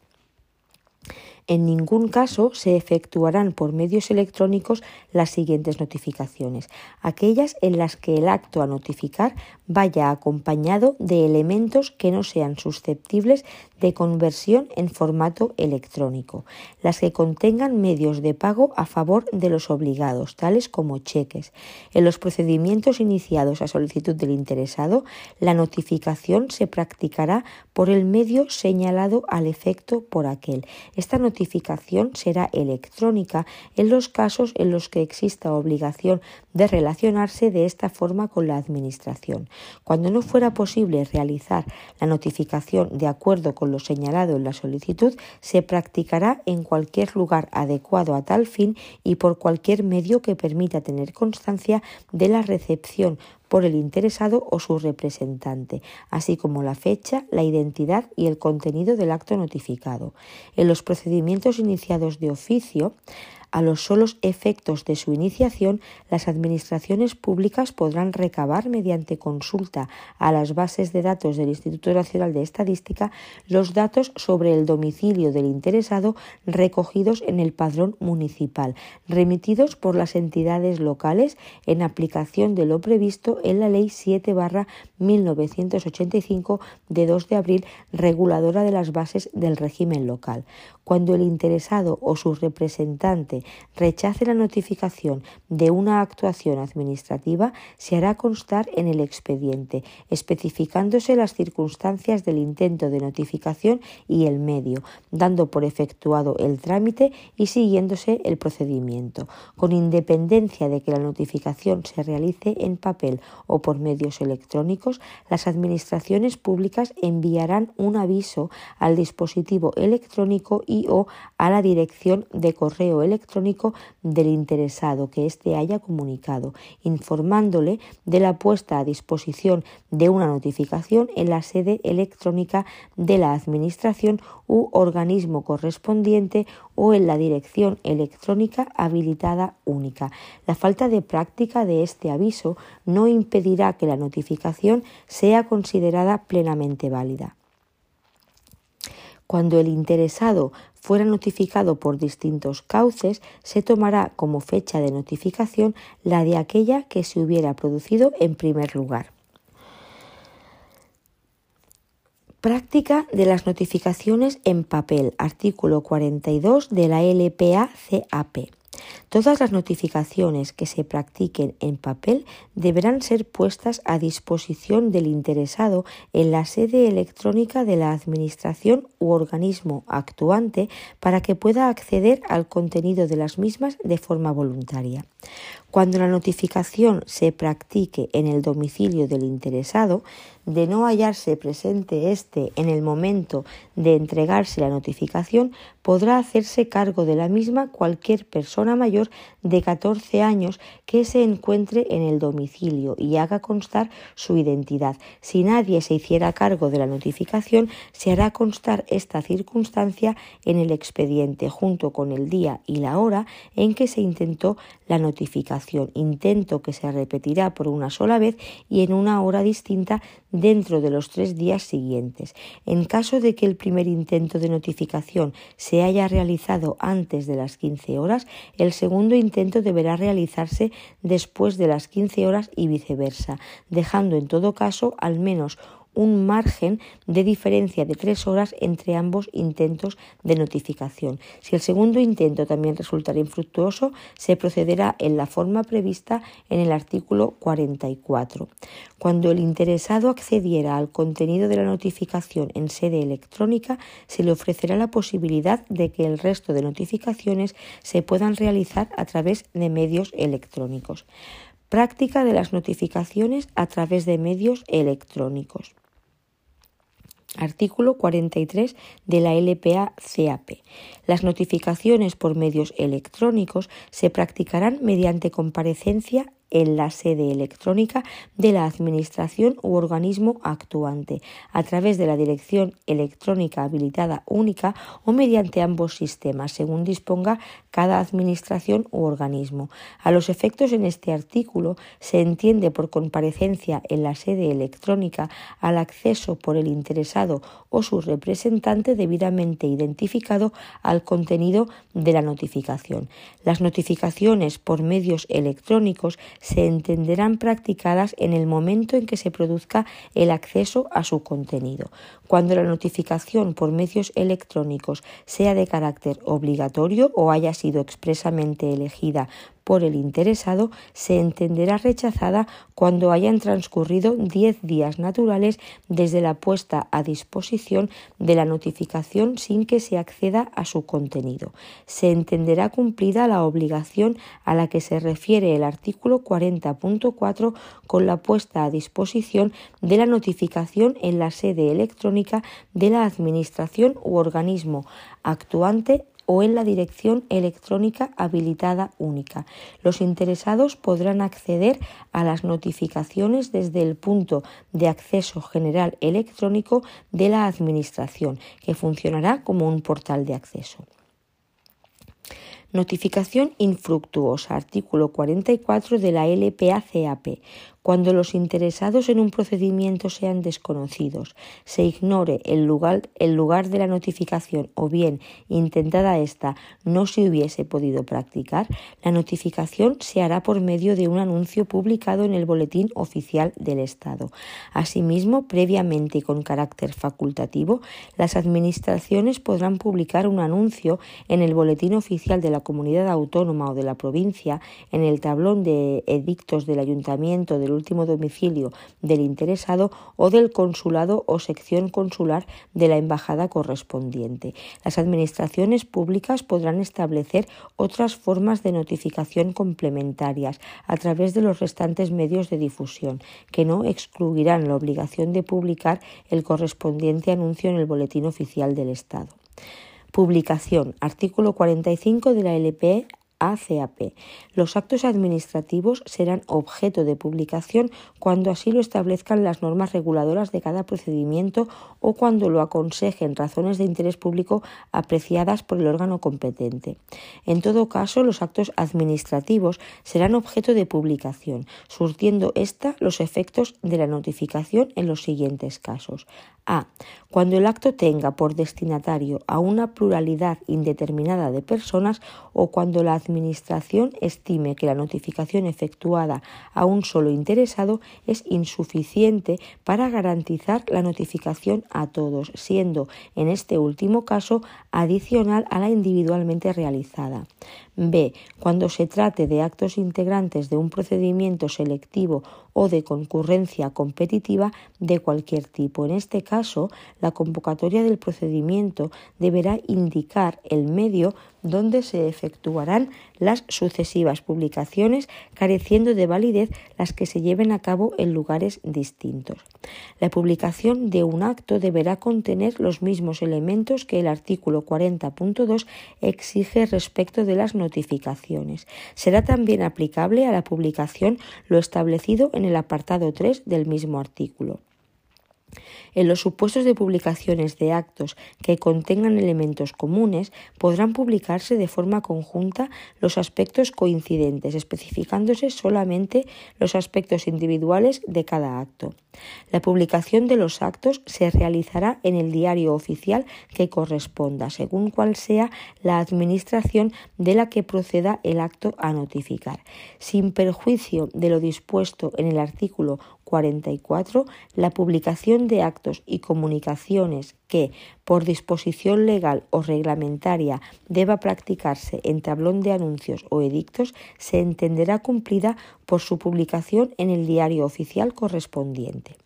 En ningún caso se efectuarán por medios electrónicos las siguientes notificaciones, aquellas en las que el acto a notificar vaya acompañado de elementos que no sean susceptibles de conversión en formato electrónico, las que contengan medios de pago a favor de los obligados, tales como cheques. En los procedimientos iniciados a solicitud del interesado, la notificación se practicará por el medio señalado al efecto por aquel. Esta notificación será electrónica en los casos en los que exista obligación de relacionarse de esta forma con la Administración. Cuando no fuera posible realizar la notificación de acuerdo con lo señalado en la solicitud, se practicará en cualquier lugar adecuado a tal fin y por cualquier medio que permita tener constancia de la recepción por el interesado o su representante, así como la fecha, la identidad y el contenido del acto notificado. En los procedimientos iniciados de oficio, A los solos efectos de su iniciación, las administraciones públicas podrán recabar mediante consulta a las bases de datos del Instituto Nacional de Estadística los datos sobre el domicilio del interesado recogidos en el padrón municipal, remitidos por las entidades locales en aplicación de lo previsto en la Ley 7 1985 de 2 de abril reguladora de las bases del régimen local. Cuando el interesado o su representante rechace la notificación de una actuación administrativa, se hará constar en el expediente, especificándose las circunstancias del intento de notificación y el medio, dando por efectuado el trámite y siguiéndose el procedimiento, con independencia de que la notificación se realice en papel o por medios electrónicos, las administraciones públicas enviarán un aviso al dispositivo electrónico y o a la dirección de correo electrónico del interesado que éste haya comunicado, informándole de la puesta a disposición de una notificación en la sede electrónica de la Administración u organismo correspondiente o en la dirección electrónica habilitada única. La falta de práctica de este aviso no impedirá que la notificación sea considerada plenamente válida. Cuando el interesado fuera notificado por distintos cauces, se tomará como fecha de notificación la de aquella que se hubiera producido en primer lugar. Práctica de las notificaciones en papel, artículo 42 de la LPA-CAP. Todas las notificaciones que se practiquen en papel deberán ser puestas a disposición del interesado en la sede electrónica de la Administración u organismo actuante para que pueda acceder al contenido de las mismas de forma voluntaria. Cuando la notificación se practique en el domicilio del interesado, de no hallarse presente éste en el momento de entregarse la notificación, podrá hacerse cargo de la misma cualquier persona mayor de 14 años que se encuentre en el domicilio y haga constar su identidad. Si nadie se hiciera cargo de la notificación, se hará constar esta circunstancia en el expediente junto con el día y la hora en que se intentó la notificación. Intento que se repetirá por una sola vez y en una hora distinta dentro de los tres días siguientes. En caso de que el primer intento de notificación se haya realizado antes de las 15 horas, el segundo intento deberá realizarse después de las 15 horas y viceversa, dejando en todo caso al menos un margen de diferencia de tres horas entre ambos intentos de notificación. Si el segundo intento también resultara infructuoso, se procederá en la forma prevista en el artículo 44. Cuando el interesado accediera al contenido de la notificación en sede electrónica, se le ofrecerá la posibilidad de que el resto de notificaciones se puedan realizar a través de medios electrónicos. Práctica de las notificaciones a través de medios electrónicos. Artículo 43 de la LPA-CAP. Las notificaciones por medios electrónicos se practicarán mediante comparecencia en la sede electrónica de la Administración u organismo actuante, a través de la dirección electrónica habilitada única o mediante ambos sistemas, según disponga cada Administración u organismo. A los efectos en este artículo se entiende por comparecencia en la sede electrónica al acceso por el interesado o su representante debidamente identificado al contenido de la notificación. Las notificaciones por medios electrónicos se entenderán practicadas en el momento en que se produzca el acceso a su contenido. Cuando la notificación por medios electrónicos sea de carácter obligatorio o haya sido expresamente elegida por el interesado se entenderá rechazada cuando hayan transcurrido diez días naturales desde la puesta a disposición de la notificación sin que se acceda a su contenido. Se entenderá cumplida la obligación a la que se refiere el artículo 40.4 con la puesta a disposición de la notificación en la sede electrónica de la Administración u organismo actuante o en la dirección electrónica habilitada única. Los interesados podrán acceder a las notificaciones desde el punto de acceso general electrónico de la Administración, que funcionará como un portal de acceso. Notificación infructuosa, artículo 44 de la LPA-CAP. Cuando los interesados en un procedimiento sean desconocidos, se ignore el lugar, el lugar de la notificación o bien, intentada esta, no se hubiese podido practicar, la notificación se hará por medio de un anuncio publicado en el Boletín Oficial del Estado. Asimismo, previamente y con carácter facultativo, las administraciones podrán publicar un anuncio en el Boletín Oficial de la Comunidad Autónoma o de la provincia, en el tablón de edictos del Ayuntamiento del último domicilio del interesado o del consulado o sección consular de la embajada correspondiente. Las administraciones públicas podrán establecer otras formas de notificación complementarias a través de los restantes medios de difusión, que no excluirán la obligación de publicar el correspondiente anuncio en el Boletín Oficial del Estado. Publicación. Artículo 45 de la LP ACAP. Los actos administrativos serán objeto de publicación cuando así lo establezcan las normas reguladoras de cada procedimiento o cuando lo aconsejen razones de interés público apreciadas por el órgano competente. En todo caso, los actos administrativos serán objeto de publicación, surtiendo ésta los efectos de la notificación en los siguientes casos. A. Cuando el acto tenga por destinatario a una pluralidad indeterminada de personas o cuando la estime que la notificación efectuada a un solo interesado es insuficiente para garantizar la notificación a todos, siendo en este último caso adicional a la individualmente realizada. B. Cuando se trate de actos integrantes de un procedimiento selectivo o de concurrencia competitiva de cualquier tipo. En este caso, la convocatoria del procedimiento deberá indicar el medio donde se efectuarán las sucesivas publicaciones, careciendo de validez las que se lleven a cabo en lugares distintos. La publicación de un acto deberá contener los mismos elementos que el artículo 40.2 exige respecto de las notificaciones. Será también aplicable a la publicación lo establecido en el apartado 3 del mismo artículo. En los supuestos de publicaciones de actos que contengan elementos comunes, podrán publicarse de forma conjunta los aspectos coincidentes, especificándose solamente los aspectos individuales de cada acto. La publicación de los actos se realizará en el diario oficial que corresponda, según cual sea la administración de la que proceda el acto a notificar. Sin perjuicio de lo dispuesto en el artículo 44, la publicación de actos y comunicaciones que, por disposición legal o reglamentaria, deba practicarse en tablón de anuncios o edictos, se entenderá cumplida por su publicación en el diario oficial correspondiente.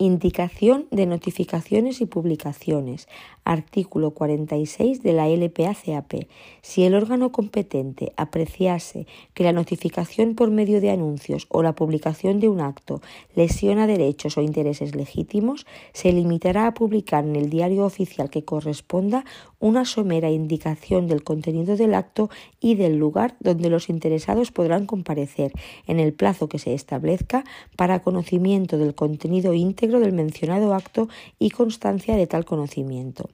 Indicación de notificaciones y publicaciones. Artículo 46 de la LPACAP. Si el órgano competente apreciase que la notificación por medio de anuncios o la publicación de un acto lesiona derechos o intereses legítimos, se limitará a publicar en el diario oficial que corresponda una somera indicación del contenido del acto y del lugar donde los interesados podrán comparecer en el plazo que se establezca para conocimiento del contenido íntegro del mencionado acto y constancia de tal conocimiento.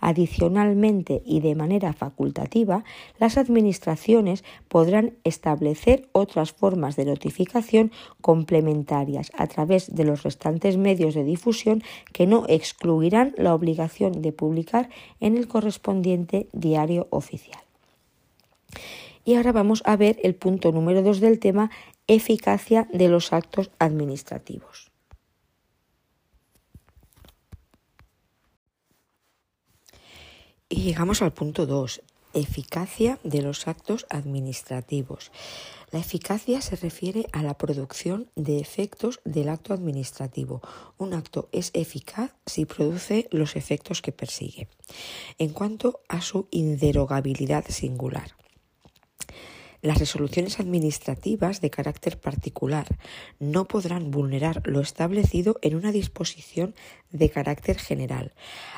Adicionalmente y de manera facultativa, las administraciones podrán establecer otras formas de notificación complementarias a través de los restantes medios de difusión que no excluirán la obligación de publicar en el correspondiente diario oficial. Y ahora vamos a ver el punto número 2 del tema, eficacia de los actos administrativos. Y llegamos al punto 2, eficacia de los actos administrativos. La eficacia se refiere a la producción de efectos del acto administrativo. Un acto es eficaz si produce los efectos que persigue. En cuanto a su inderogabilidad singular. Las resoluciones administrativas de carácter particular no podrán vulnerar lo establecido en una disposición de carácter general,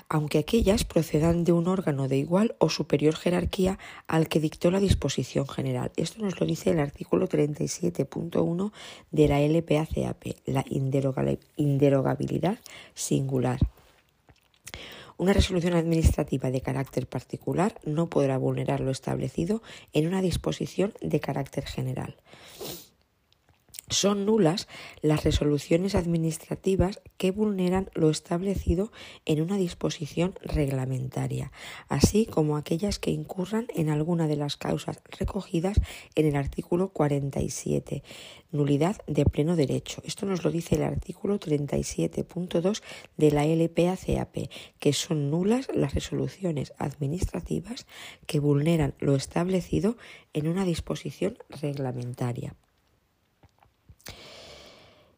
aunque aquellas procedan de un órgano de igual o superior jerarquía al que dictó la disposición general. Esto nos lo dice el artículo 37.1 de la LPACAP, la inderogabilidad singular. Una resolución administrativa de carácter particular no podrá vulnerar lo establecido en una disposición de carácter general. Son nulas las resoluciones administrativas que vulneran lo establecido en una disposición reglamentaria, así como aquellas que incurran en alguna de las causas recogidas en el artículo 47, nulidad de pleno derecho. Esto nos lo dice el artículo 37.2 de la LPACAP, que son nulas las resoluciones administrativas que vulneran lo establecido en una disposición reglamentaria.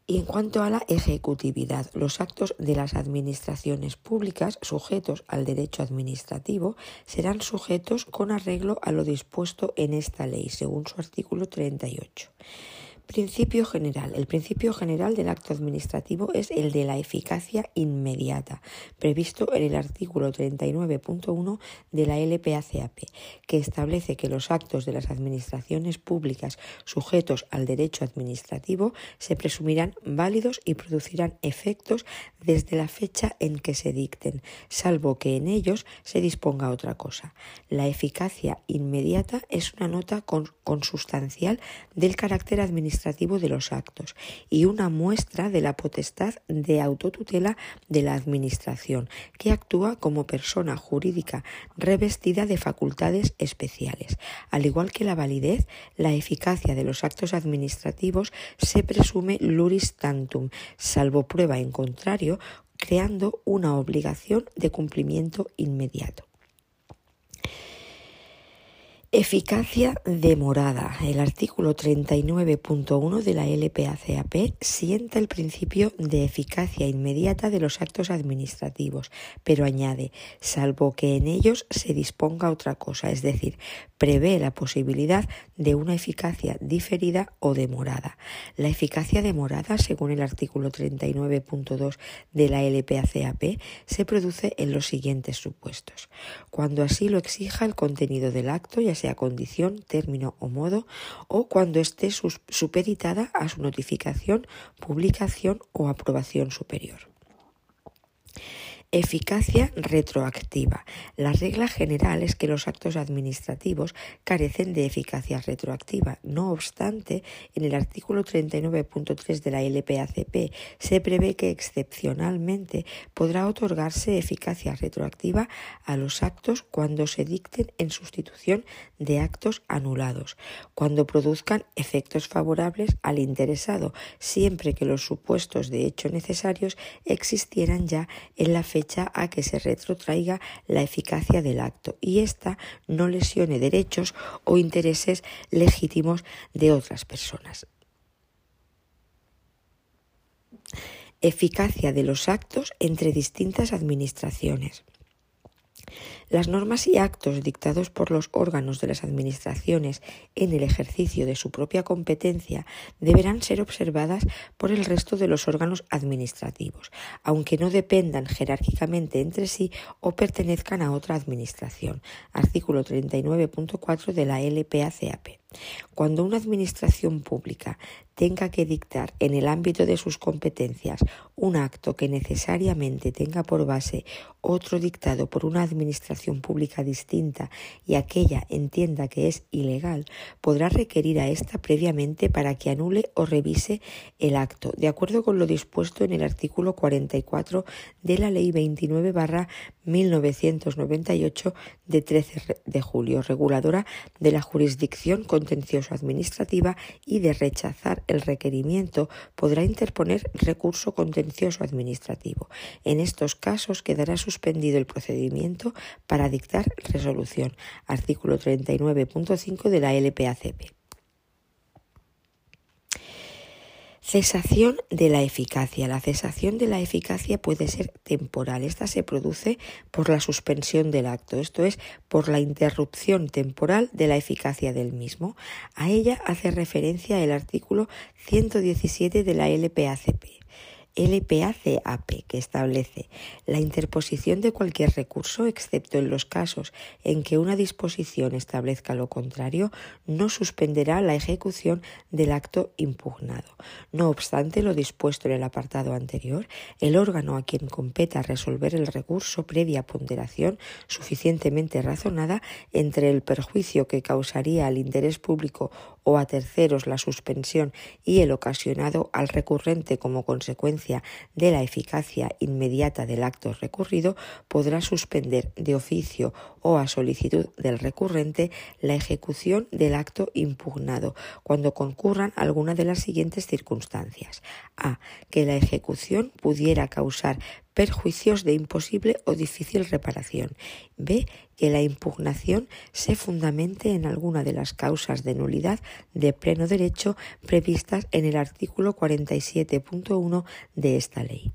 Y en cuanto a la ejecutividad, los actos de las administraciones públicas sujetos al derecho administrativo serán sujetos con arreglo a lo dispuesto en esta ley, según su artículo 38. Principio general. El principio general del acto administrativo es el de la eficacia inmediata, previsto en el artículo 39.1 de la LPACAP, que establece que los actos de las administraciones públicas sujetos al derecho administrativo se presumirán válidos y producirán efectos desde la fecha en que se dicten, salvo que en ellos se disponga otra cosa. La eficacia inmediata es una nota consustancial del carácter administrativo de los actos y una muestra de la potestad de autotutela de la Administración, que actúa como persona jurídica revestida de facultades especiales. Al igual que la validez, la eficacia de los actos administrativos se presume luris tantum, salvo prueba en contrario, creando una obligación de cumplimiento inmediato. Eficacia demorada. El artículo 39.1 de la LPACAP sienta el principio de eficacia inmediata de los actos administrativos, pero añade, salvo que en ellos se disponga otra cosa, es decir, prevé la posibilidad de una eficacia diferida o demorada. La eficacia demorada, según el artículo 39.2 de la LPACAP, se produce en los siguientes supuestos. Cuando así lo exija el contenido del acto, ya sea condición, término o modo, o cuando esté supeditada a su notificación, publicación o aprobación superior. Eficacia retroactiva. La regla general es que los actos administrativos carecen de eficacia retroactiva. No obstante, en el artículo 39.3 de la LPACP se prevé que excepcionalmente podrá otorgarse eficacia retroactiva a los actos cuando se dicten en sustitución de actos anulados, cuando produzcan efectos favorables al interesado, siempre que los supuestos de hecho necesarios existieran ya en la fecha a que se retrotraiga la eficacia del acto y ésta no lesione derechos o intereses legítimos de otras personas. Eficacia de los actos entre distintas administraciones. Las normas y actos dictados por los órganos de las administraciones en el ejercicio de su propia competencia deberán ser observadas por el resto de los órganos administrativos, aunque no dependan jerárquicamente entre sí o pertenezcan a otra administración. Artículo 39.4 de la LPACAP. Cuando una administración pública tenga que dictar en el ámbito de sus competencias un acto que necesariamente tenga por base otro dictado por una administración pública distinta y aquella entienda que es ilegal, podrá requerir a ésta previamente para que anule o revise el acto, de acuerdo con lo dispuesto en el artículo 44 de la Ley 29 1998 de 13 de julio, reguladora de la jurisdicción contencioso administrativa y de rechazar el requerimiento podrá interponer recurso contencioso administrativo. En estos casos quedará suspendido el procedimiento para dictar resolución. Artículo 39.5 de la LPACP. Cesación de la eficacia. La cesación de la eficacia puede ser temporal. Esta se produce por la suspensión del acto, esto es, por la interrupción temporal de la eficacia del mismo. A ella hace referencia el artículo 117 de la LPACP. LPACAP, que establece la interposición de cualquier recurso, excepto en los casos en que una disposición establezca lo contrario, no suspenderá la ejecución del acto impugnado. No obstante lo dispuesto en el apartado anterior, el órgano a quien competa resolver el recurso previa ponderación suficientemente razonada entre el perjuicio que causaría al interés público o a terceros la suspensión y el ocasionado al recurrente como consecuencia de la eficacia inmediata del acto recurrido, podrá suspender de oficio o a solicitud del recurrente la ejecución del acto impugnado cuando concurran alguna de las siguientes circunstancias. A. Que la ejecución pudiera causar perjuicios de imposible o difícil reparación. B. Que la impugnación se fundamente en alguna de las causas de nulidad de pleno derecho previstas en el artículo 47.1 de esta ley.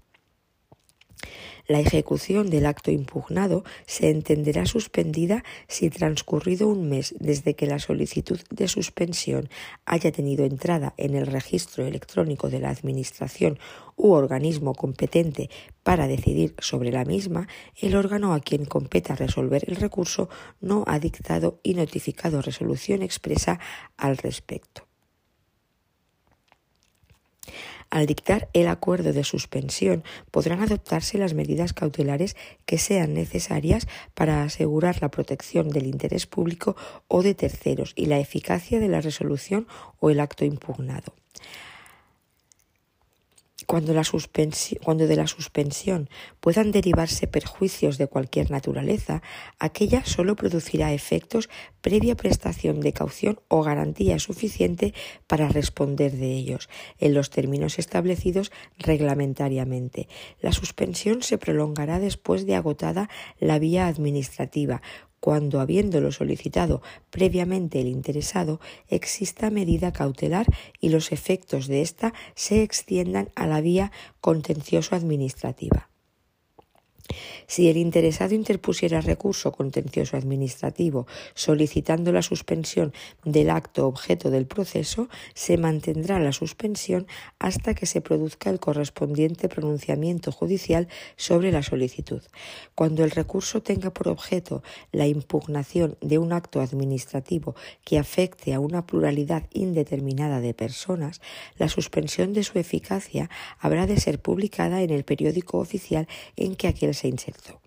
La ejecución del acto impugnado se entenderá suspendida si transcurrido un mes desde que la solicitud de suspensión haya tenido entrada en el registro electrónico de la Administración u organismo competente para decidir sobre la misma, el órgano a quien competa resolver el recurso no ha dictado y notificado resolución expresa al respecto. Al dictar el acuerdo de suspensión, podrán adoptarse las medidas cautelares que sean necesarias para asegurar la protección del interés público o de terceros y la eficacia de la resolución o el acto impugnado. Cuando, de la suspensión puedan derivarse perjuicios de cualquier naturaleza, aquella solo producirá efectos previa prestación de caución o garantía suficiente para responder de ellos, en los términos establecidos reglamentariamente. La suspensión se prolongará después de agotada la vía administrativa, cuando, habiéndolo solicitado previamente el interesado, exista medida cautelar y los efectos de ésta se extiendan a la vía contencioso administrativa. Si el interesado interpusiera recurso contencioso administrativo solicitando la suspensión del acto objeto del proceso, se mantendrá la suspensión hasta que se produzca el correspondiente pronunciamiento judicial sobre la solicitud. Cuando el recurso tenga por objeto la impugnación de un acto administrativo que afecte a una pluralidad indeterminada de personas, la suspensión de su eficacia habrá de ser publicada en el periódico oficial en que aquel se insertó.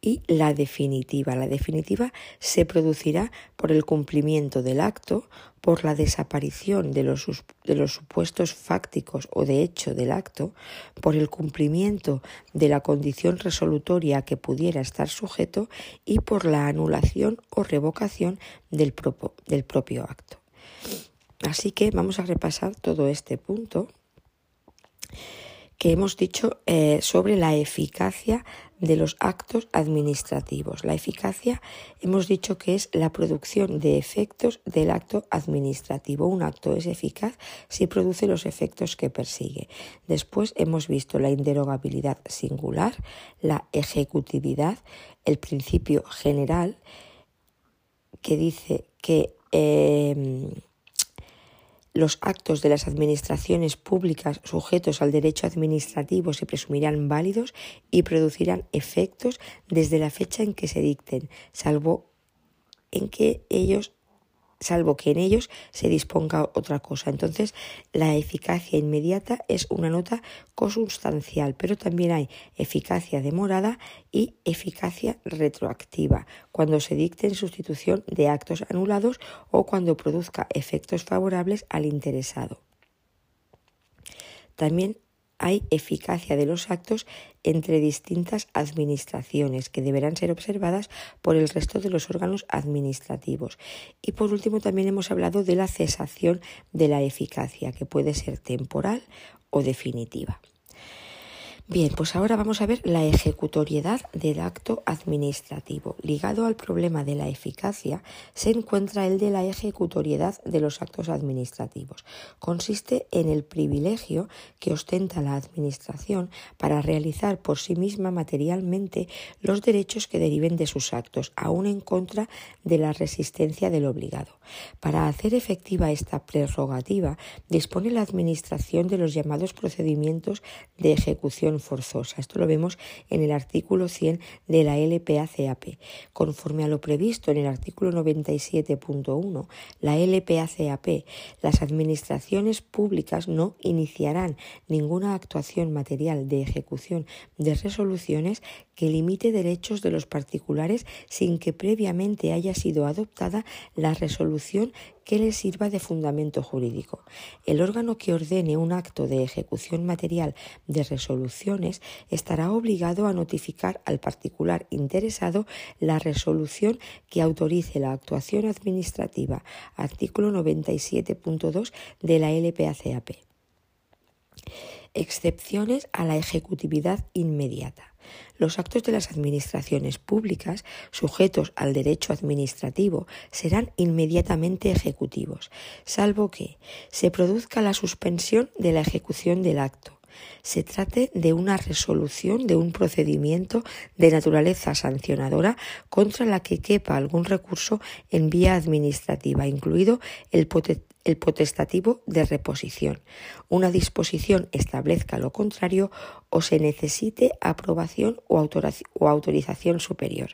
Y la definitiva. La definitiva se producirá por el cumplimiento del acto, por la desaparición de los, de los, supuestos fácticos o de hecho del acto, por el cumplimiento de la condición resolutoria que pudiera estar sujeto y por la anulación o revocación del, del propio acto. Así que vamos a repasar todo este punto que hemos dicho eh, sobre la eficacia de los actos administrativos. La eficacia hemos dicho que es la producción de efectos del acto administrativo. Un acto es eficaz si produce los efectos que persigue. Después hemos visto la inderogabilidad singular, la ejecutividad, el principio general que dice que eh, los actos de las administraciones públicas sujetos al derecho administrativo se presumirán válidos y producirán efectos desde la fecha en que se dicten, salvo en que ellos salvo que en ellos se disponga otra cosa. Entonces, la eficacia inmediata es una nota consustancial, pero también hay eficacia demorada y eficacia retroactiva, cuando se dicte en sustitución de actos anulados o cuando produzca efectos favorables al interesado. También hay eficacia de los actos entre distintas administraciones que deberán ser observadas por el resto de los órganos administrativos. Y por último también hemos hablado de la cesación de la eficacia, que puede ser temporal o definitiva. Bien, pues ahora vamos a ver la ejecutoriedad del acto administrativo. Ligado al problema de la eficacia se encuentra el de la ejecutoriedad de los actos administrativos. Consiste en el privilegio que ostenta la Administración para realizar por sí misma materialmente los derechos que deriven de sus actos, aun en contra de la resistencia del obligado. Para hacer efectiva esta prerrogativa, dispone la Administración de los llamados procedimientos de ejecución forzosa. Esto lo vemos en el artículo 100 de la LPACAP. Conforme a lo previsto en el artículo 97.1, la LPACAP, las administraciones públicas no iniciarán ninguna actuación material de ejecución de resoluciones que limite derechos de los particulares sin que previamente haya sido adoptada la resolución que le sirva de fundamento jurídico. El órgano que ordene un acto de ejecución material de resoluciones estará obligado a notificar al particular interesado la resolución que autorice la actuación administrativa, artículo 97.2 de la LPACAP. Excepciones a la ejecutividad inmediata. Los actos de las administraciones públicas sujetos al derecho administrativo serán inmediatamente ejecutivos, salvo que se produzca la suspensión de la ejecución del acto, se trate de una resolución de un procedimiento de naturaleza sancionadora contra la que quepa algún recurso en vía administrativa, incluido el, el potestativo de reposición. Una disposición establezca lo contrario o se necesite aprobación o autorización superior.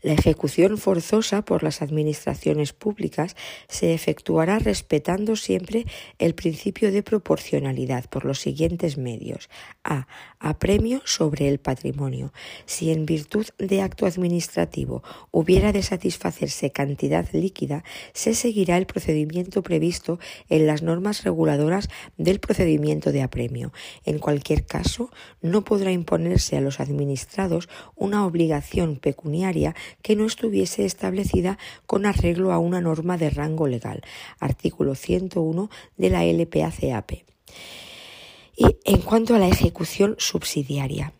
La ejecución forzosa por las administraciones públicas se efectuará respetando siempre el principio de proporcionalidad por los siguientes medios. A. Apremio sobre el patrimonio. Si en virtud de acto administrativo hubiera de satisfacerse cantidad líquida, se seguirá el procedimiento previsto en las normas reguladoras del procedimiento de apremio. En cualquier caso, no podrá imponerse a los administrados una obligación pecuniaria que no estuviese establecida con arreglo a una norma de rango legal. Artículo 101 de la LPACAP. Y en cuanto a la ejecución subsidiaria,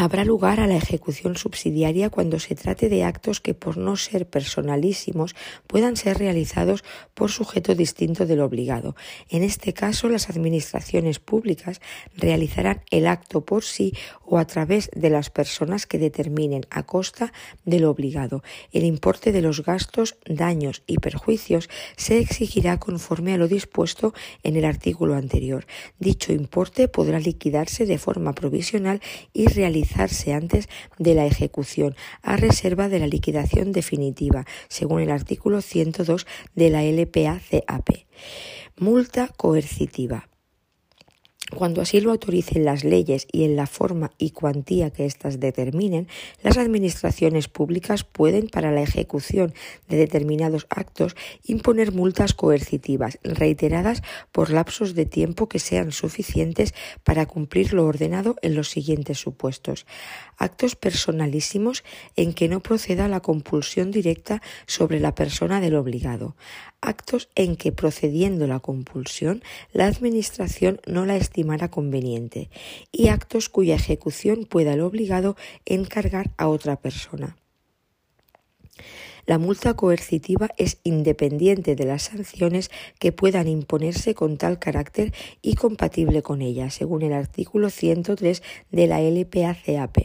Habrá lugar a la ejecución subsidiaria cuando se trate de actos que, por no ser personalísimos, puedan ser realizados por sujeto distinto del obligado. En este caso, las administraciones públicas realizarán el acto por sí o a través de las personas que determinen a costa del obligado. El importe de los gastos, daños y perjuicios se exigirá conforme a lo dispuesto en el artículo anterior. Dicho importe podrá liquidarse de forma provisional y antes de la ejecución, a reserva de la liquidación definitiva, según el artículo 102 de la LPA-CAP. Multa coercitiva. Cuando así lo autoricen las leyes y en la forma y cuantía que éstas determinen, las administraciones públicas pueden, para la ejecución de determinados actos, imponer multas coercitivas reiteradas por lapsos de tiempo que sean suficientes para cumplir lo ordenado en los siguientes supuestos. Actos personalísimos en que no proceda la compulsión directa sobre la persona del obligado actos en que procediendo la compulsión la Administración no la conveniente y actos cuya ejecución pueda el obligado encargar a otra persona. La multa coercitiva es independiente de las sanciones que puedan imponerse con tal carácter y compatible con ella, según el artículo 103 de la LPACAP.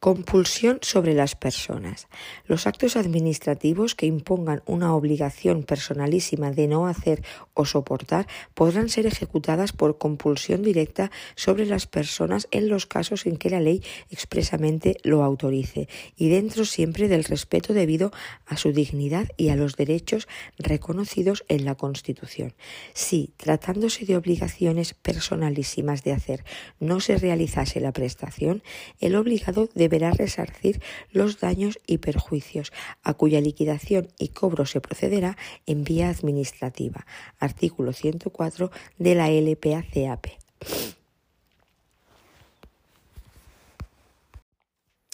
Compulsión sobre las personas. Los actos administrativos que impongan una obligación personalísima de no hacer o soportar podrán ser ejecutadas por compulsión directa sobre las personas en los casos en que la ley expresamente lo autorice y dentro siempre del respeto debido a su dignidad y a los derechos reconocidos en la Constitución. Si, tratándose de obligaciones personalísimas de hacer, no se realizase la prestación, el obligado debe deberá resarcir los daños y perjuicios, a cuya liquidación y cobro se procederá en vía administrativa. Artículo 104 de la LPACAP.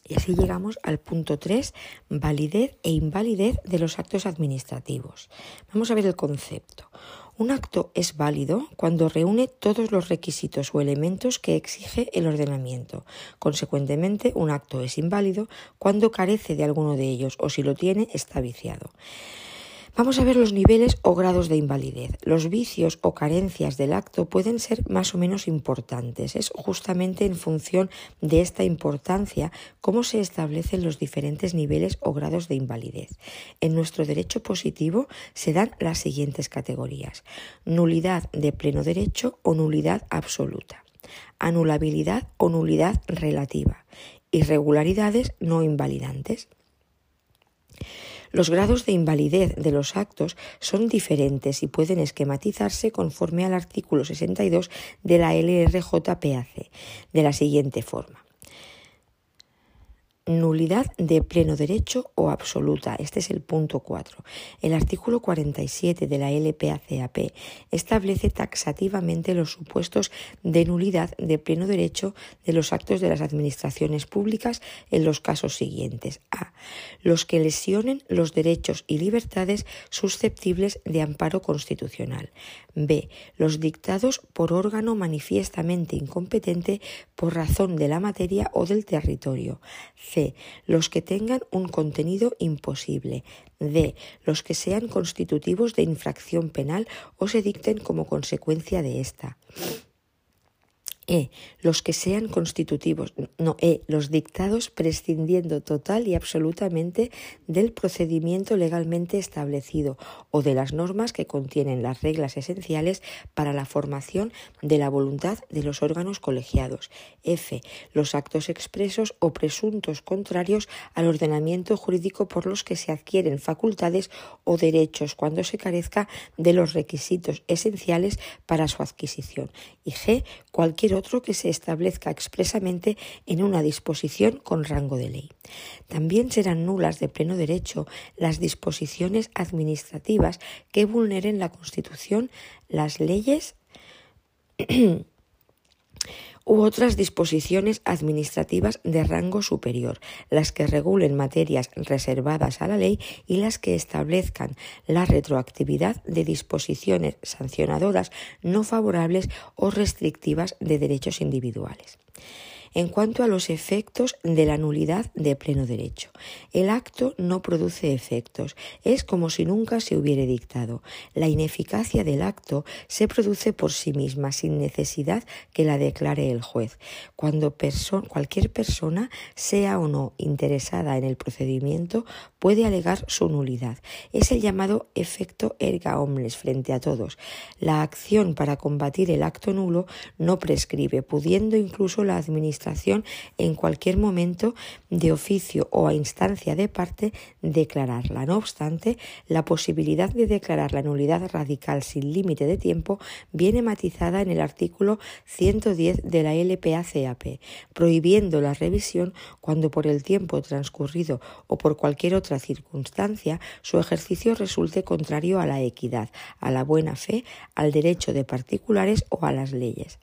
Y así llegamos al punto 3, validez e invalidez de los actos administrativos. Vamos a ver el concepto. Un acto es válido cuando reúne todos los requisitos o elementos que exige el ordenamiento. Consecuentemente, un acto es inválido cuando carece de alguno de ellos o si lo tiene está viciado. Vamos a ver los niveles o grados de invalidez. Los vicios o carencias del acto pueden ser más o menos importantes. Es justamente en función de esta importancia cómo se establecen los diferentes niveles o grados de invalidez. En nuestro derecho positivo se dan las siguientes categorías. Nulidad de pleno derecho o nulidad absoluta. Anulabilidad o nulidad relativa. Irregularidades no invalidantes. Los grados de invalidez de los actos son diferentes y pueden esquematizarse conforme al artículo 62 de la LRJPAC de la siguiente forma nulidad de pleno derecho o absoluta. Este es el punto 4. El artículo 47 de la LPACAP establece taxativamente los supuestos de nulidad de pleno derecho de los actos de las administraciones públicas en los casos siguientes. A. Los que lesionen los derechos y libertades susceptibles de amparo constitucional. B. Los dictados por órgano manifiestamente incompetente por razón de la materia o del territorio. C. Los que tengan un contenido imposible. D. Los que sean constitutivos de infracción penal o se dicten como consecuencia de esta. E. Los que sean constitutivos, no, E. Los dictados prescindiendo total y absolutamente del procedimiento legalmente establecido o de las normas que contienen las reglas esenciales para la formación de la voluntad de los órganos colegiados. F. Los actos expresos o presuntos contrarios al ordenamiento jurídico por los que se adquieren facultades o derechos cuando se carezca de los requisitos esenciales para su adquisición. Y G. Cualquier otro que se establezca expresamente en una disposición con rango de ley. También serán nulas de pleno derecho las disposiciones administrativas que vulneren la Constitución, las leyes u otras disposiciones administrativas de rango superior, las que regulen materias reservadas a la ley y las que establezcan la retroactividad de disposiciones sancionadoras no favorables o restrictivas de derechos individuales en cuanto a los efectos de la nulidad de pleno derecho. El acto no produce efectos, es como si nunca se hubiera dictado. La ineficacia del acto se produce por sí misma, sin necesidad que la declare el juez. Cuando cualquier persona, sea o no interesada en el procedimiento, puede alegar su nulidad. Es el llamado efecto erga omnes frente a todos. La acción para combatir el acto nulo no prescribe, pudiendo incluso la administración en cualquier momento de oficio o a instancia de parte declararla. No obstante, la posibilidad de declarar la nulidad radical sin límite de tiempo viene matizada en el artículo 110 de la LPACAP, prohibiendo la revisión cuando por el tiempo transcurrido o por cualquier otra circunstancia su ejercicio resulte contrario a la equidad, a la buena fe, al derecho de particulares o a las leyes.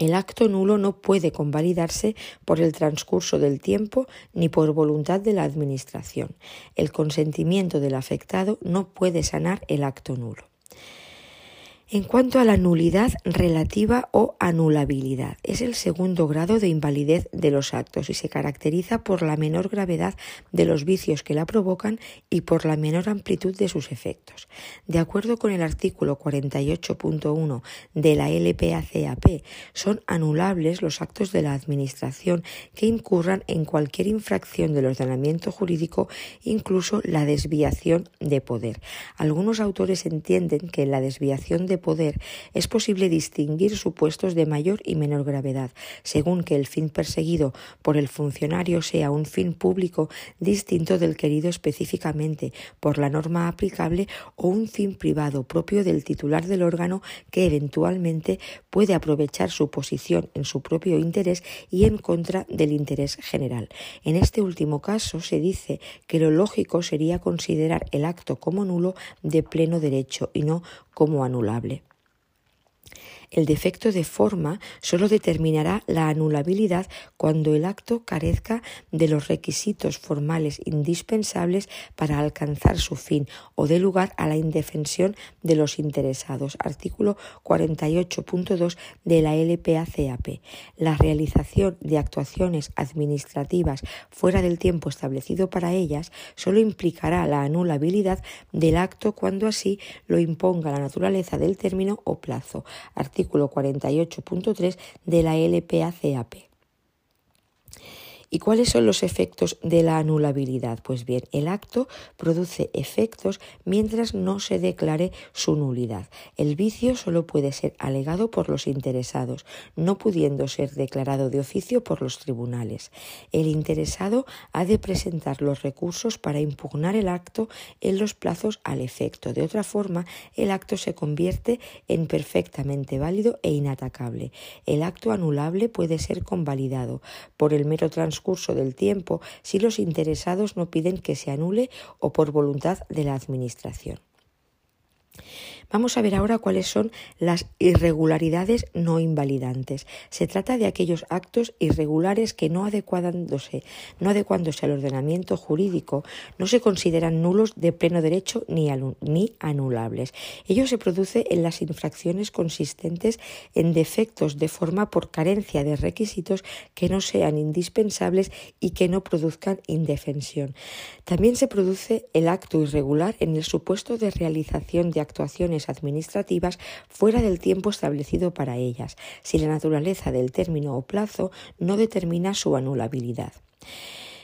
El acto nulo no puede convalidarse por el transcurso del tiempo ni por voluntad de la Administración. El consentimiento del afectado no puede sanar el acto nulo. En cuanto a la nulidad relativa o anulabilidad, es el segundo grado de invalidez de los actos y se caracteriza por la menor gravedad de los vicios que la provocan y por la menor amplitud de sus efectos. De acuerdo con el artículo 48.1 de la LPACAP, son anulables los actos de la Administración que incurran en cualquier infracción del ordenamiento jurídico, incluso la desviación de poder. Algunos autores entienden que la desviación de poder, es posible distinguir supuestos de mayor y menor gravedad, según que el fin perseguido por el funcionario sea un fin público distinto del querido específicamente por la norma aplicable o un fin privado propio del titular del órgano que eventualmente puede aprovechar su posición en su propio interés y en contra del interés general. En este último caso se dice que lo lógico sería considerar el acto como nulo de pleno derecho y no como anulable. El defecto de forma solo determinará la anulabilidad cuando el acto carezca de los requisitos formales indispensables para alcanzar su fin o dé lugar a la indefensión de los interesados. Artículo 48.2 de la LPACAP. La realización de actuaciones administrativas fuera del tiempo establecido para ellas solo implicará la anulabilidad del acto cuando así lo imponga la naturaleza del término o plazo. Artículo 48.3 de la LPACAP. ¿Y cuáles son los efectos de la anulabilidad? Pues bien, el acto produce efectos mientras no se declare su nulidad. El vicio solo puede ser alegado por los interesados, no pudiendo ser declarado de oficio por los tribunales. El interesado ha de presentar los recursos para impugnar el acto en los plazos al efecto. De otra forma, el acto se convierte en perfectamente válido e inatacable. El acto anulable puede ser convalidado por el mero transcurso curso del tiempo si los interesados no piden que se anule o por voluntad de la Administración. Vamos a ver ahora cuáles son las irregularidades no invalidantes. Se trata de aquellos actos irregulares que no adecuándose, no adecuándose al ordenamiento jurídico, no se consideran nulos de pleno derecho ni, ni anulables. Ello se produce en las infracciones consistentes en defectos de forma por carencia de requisitos que no sean indispensables y que no produzcan indefensión. También se produce el acto irregular en el supuesto de realización de actuaciones administrativas fuera del tiempo establecido para ellas, si la naturaleza del término o plazo no determina su anulabilidad.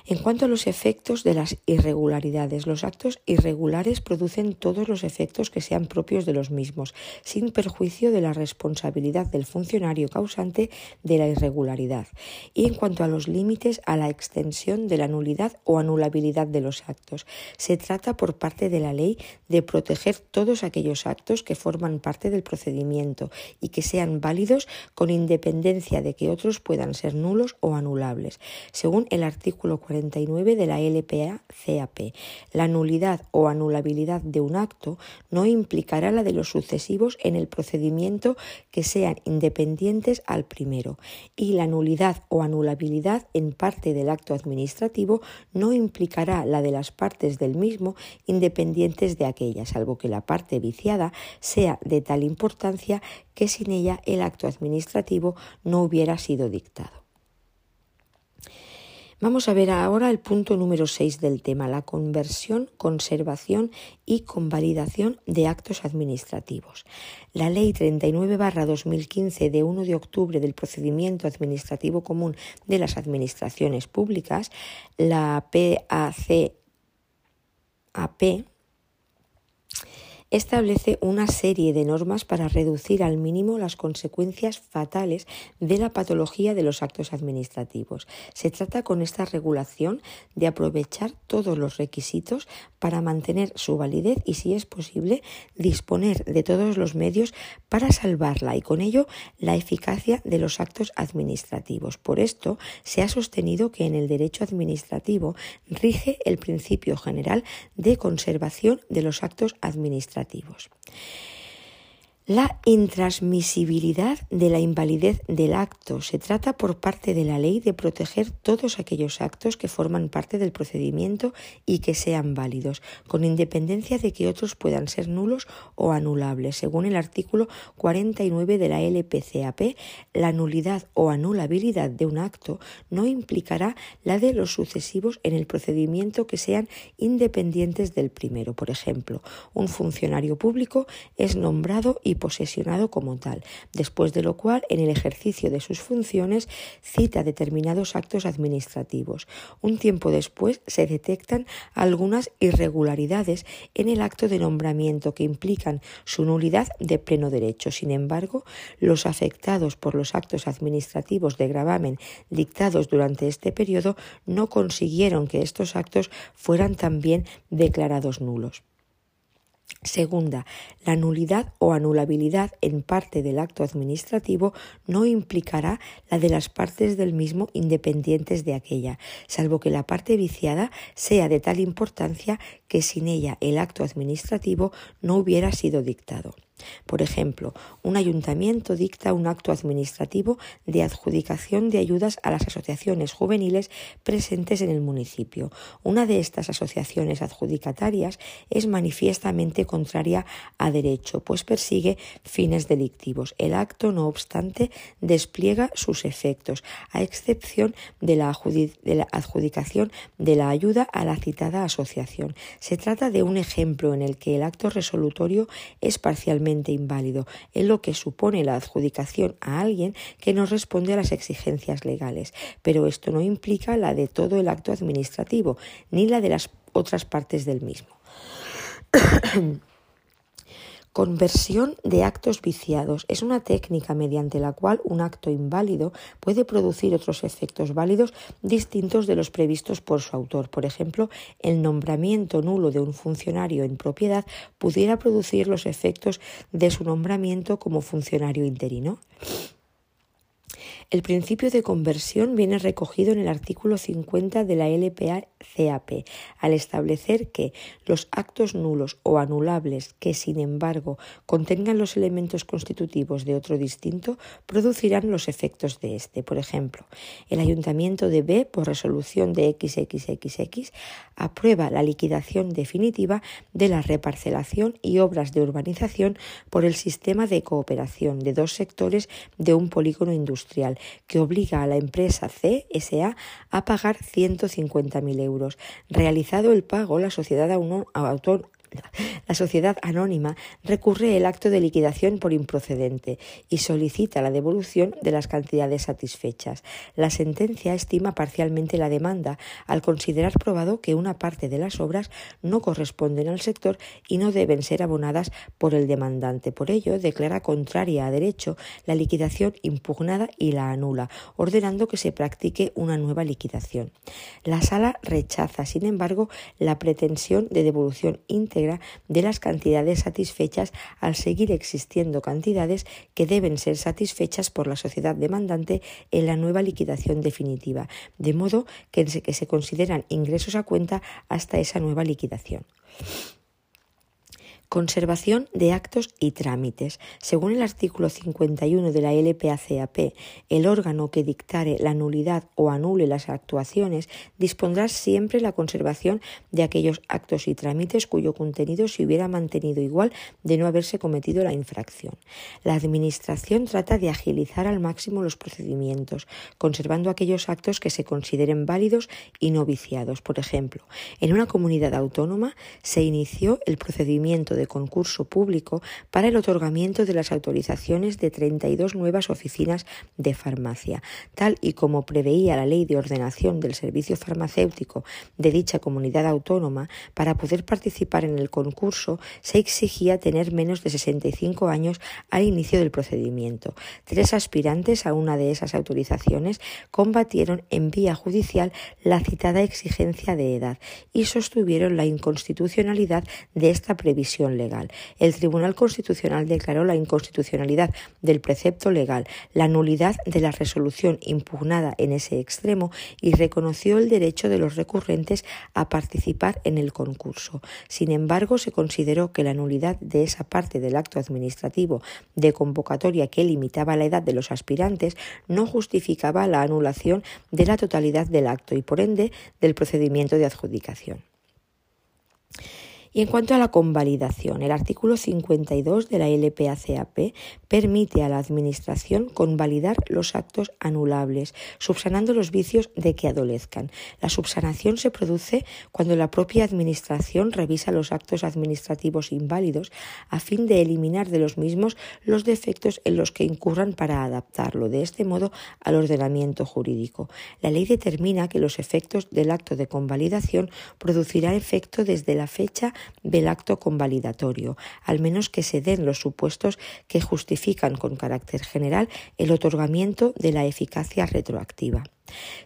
En cuanto a los efectos de las irregularidades, los actos irregulares producen todos los efectos que sean propios de los mismos, sin perjuicio de la responsabilidad del funcionario causante de la irregularidad. Y en cuanto a los límites a la extensión de la nulidad o anulabilidad de los actos, se trata por parte de la ley de proteger todos aquellos actos que forman parte del procedimiento y que sean válidos con independencia de que otros puedan ser nulos o anulables, según el artículo de la LPA-CAP. La nulidad o anulabilidad de un acto no implicará la de los sucesivos en el procedimiento que sean independientes al primero y la nulidad o anulabilidad en parte del acto administrativo no implicará la de las partes del mismo independientes de aquella, salvo que la parte viciada sea de tal importancia que sin ella el acto administrativo no hubiera sido dictado. Vamos a ver ahora el punto número 6 del tema, la conversión, conservación y convalidación de actos administrativos. La Ley 39-2015 de 1 de octubre del Procedimiento Administrativo Común de las Administraciones Públicas, la PACAP, establece una serie de normas para reducir al mínimo las consecuencias fatales de la patología de los actos administrativos. Se trata con esta regulación de aprovechar todos los requisitos para mantener su validez y, si es posible, disponer de todos los medios para salvarla y con ello la eficacia de los actos administrativos. Por esto, se ha sostenido que en el derecho administrativo rige el principio general de conservación de los actos administrativos administrativos la intransmisibilidad de la invalidez del acto. Se trata por parte de la ley de proteger todos aquellos actos que forman parte del procedimiento y que sean válidos, con independencia de que otros puedan ser nulos o anulables. Según el artículo 49 de la LPCAP, la nulidad o anulabilidad de un acto no implicará la de los sucesivos en el procedimiento que sean independientes del primero. Por ejemplo, un funcionario público es nombrado y posesionado como tal, después de lo cual, en el ejercicio de sus funciones, cita determinados actos administrativos. Un tiempo después se detectan algunas irregularidades en el acto de nombramiento que implican su nulidad de pleno derecho. Sin embargo, los afectados por los actos administrativos de gravamen dictados durante este periodo no consiguieron que estos actos fueran también declarados nulos. Segunda, la nulidad o anulabilidad en parte del acto administrativo no implicará la de las partes del mismo independientes de aquella, salvo que la parte viciada sea de tal importancia que sin ella el acto administrativo no hubiera sido dictado. Por ejemplo, un ayuntamiento dicta un acto administrativo de adjudicación de ayudas a las asociaciones juveniles presentes en el municipio. Una de estas asociaciones adjudicatarias es manifiestamente contraria a derecho, pues persigue fines delictivos. El acto, no obstante, despliega sus efectos, a excepción de la, adjudicación de la ayuda a la citada asociación. Se trata de un ejemplo en el que el acto resolutorio es parcialmente inválido, en lo que supone la adjudicación a alguien que no responde a las exigencias legales. Pero esto no implica la de todo el acto administrativo, ni la de las otras partes del mismo. Conversión de actos viciados es una técnica mediante la cual un acto inválido puede producir otros efectos válidos distintos de los previstos por su autor. Por ejemplo, el nombramiento nulo de un funcionario en propiedad pudiera producir los efectos de su nombramiento como funcionario interino. El principio de conversión viene recogido en el artículo 50 de la LPA-CAP, al establecer que los actos nulos o anulables que, sin embargo, contengan los elementos constitutivos de otro distinto, producirán los efectos de este. Por ejemplo, el Ayuntamiento de B, por resolución de XXXX, aprueba la liquidación definitiva de la reparcelación y obras de urbanización por el sistema de cooperación de dos sectores de un polígono industrial que obliga a la empresa CSA a pagar 150.000 euros. Realizado el pago, la sociedad la sociedad anónima recurre el acto de liquidación por improcedente y solicita la devolución de las cantidades satisfechas. La sentencia estima parcialmente la demanda al considerar probado que una parte de las obras no corresponden al sector y no deben ser abonadas por el demandante. Por ello, declara contraria a derecho la liquidación impugnada y la anula, ordenando que se practique una nueva liquidación. La sala rechaza, sin embargo, la pretensión de devolución íntegra de las cantidades satisfechas al seguir existiendo cantidades que deben ser satisfechas por la sociedad demandante en la nueva liquidación definitiva, de modo que se consideran ingresos a cuenta hasta esa nueva liquidación. Conservación de actos y trámites. Según el artículo 51 de la LPACAP, el órgano que dictare la nulidad o anule las actuaciones dispondrá siempre la conservación de aquellos actos y trámites cuyo contenido se hubiera mantenido igual de no haberse cometido la infracción. La Administración trata de agilizar al máximo los procedimientos, conservando aquellos actos que se consideren válidos y no viciados. Por ejemplo, en una comunidad autónoma se inició el procedimiento de concurso público para el otorgamiento de las autorizaciones de 32 nuevas oficinas de farmacia, tal y como preveía la Ley de Ordenación del Servicio Farmacéutico de dicha comunidad autónoma, para poder participar en el concurso se exigía tener menos de 65 años al inicio del procedimiento. Tres aspirantes a una de esas autorizaciones combatieron en vía judicial la citada exigencia de edad y sostuvieron la inconstitucionalidad de esta previsión legal. El Tribunal Constitucional declaró la inconstitucionalidad del precepto legal, la nulidad de la resolución impugnada en ese extremo y reconoció el derecho de los recurrentes a participar en el concurso. Sin embargo, se consideró que la nulidad de esa parte del acto administrativo de convocatoria que limitaba la edad de los aspirantes no justificaba la anulación de la totalidad del acto y, por ende, del procedimiento de adjudicación. Y en cuanto a la convalidación, el artículo 52 de la LPACAP permite a la Administración convalidar los actos anulables, subsanando los vicios de que adolezcan. La subsanación se produce cuando la propia Administración revisa los actos administrativos inválidos a fin de eliminar de los mismos los defectos en los que incurran para adaptarlo, de este modo, al ordenamiento jurídico. La ley determina que los efectos del acto de convalidación producirá efecto desde la fecha del acto convalidatorio, al menos que se den los supuestos que justifican con carácter general el otorgamiento de la eficacia retroactiva.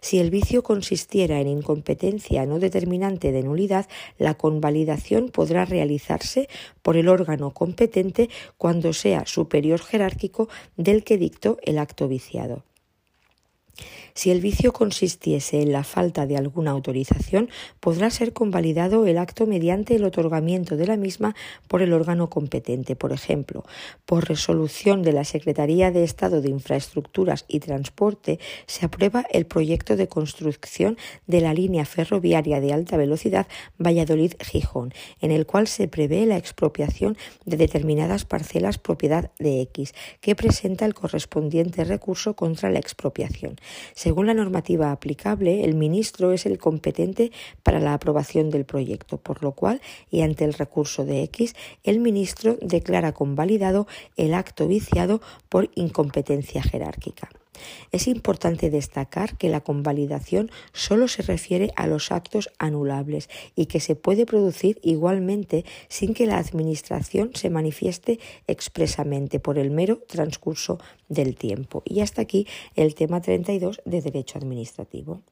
Si el vicio consistiera en incompetencia no determinante de nulidad, la convalidación podrá realizarse por el órgano competente cuando sea superior jerárquico del que dictó el acto viciado. Si el vicio consistiese en la falta de alguna autorización, podrá ser convalidado el acto mediante el otorgamiento de la misma por el órgano competente, por ejemplo, por resolución de la Secretaría de Estado de Infraestructuras y Transporte, se aprueba el proyecto de construcción de la línea ferroviaria de alta velocidad Valladolid-Gijón, en el cual se prevé la expropiación de determinadas parcelas propiedad de X, que presenta el correspondiente recurso contra la expropiación. Según la normativa aplicable, el ministro es el competente para la aprobación del proyecto, por lo cual, y ante el recurso de X, el ministro declara convalidado el acto viciado por incompetencia jerárquica. Es importante destacar que la convalidación solo se refiere a los actos anulables y que se puede producir igualmente sin que la Administración se manifieste expresamente por el mero transcurso del tiempo. Y hasta aquí el tema 32 de Derecho Administrativo.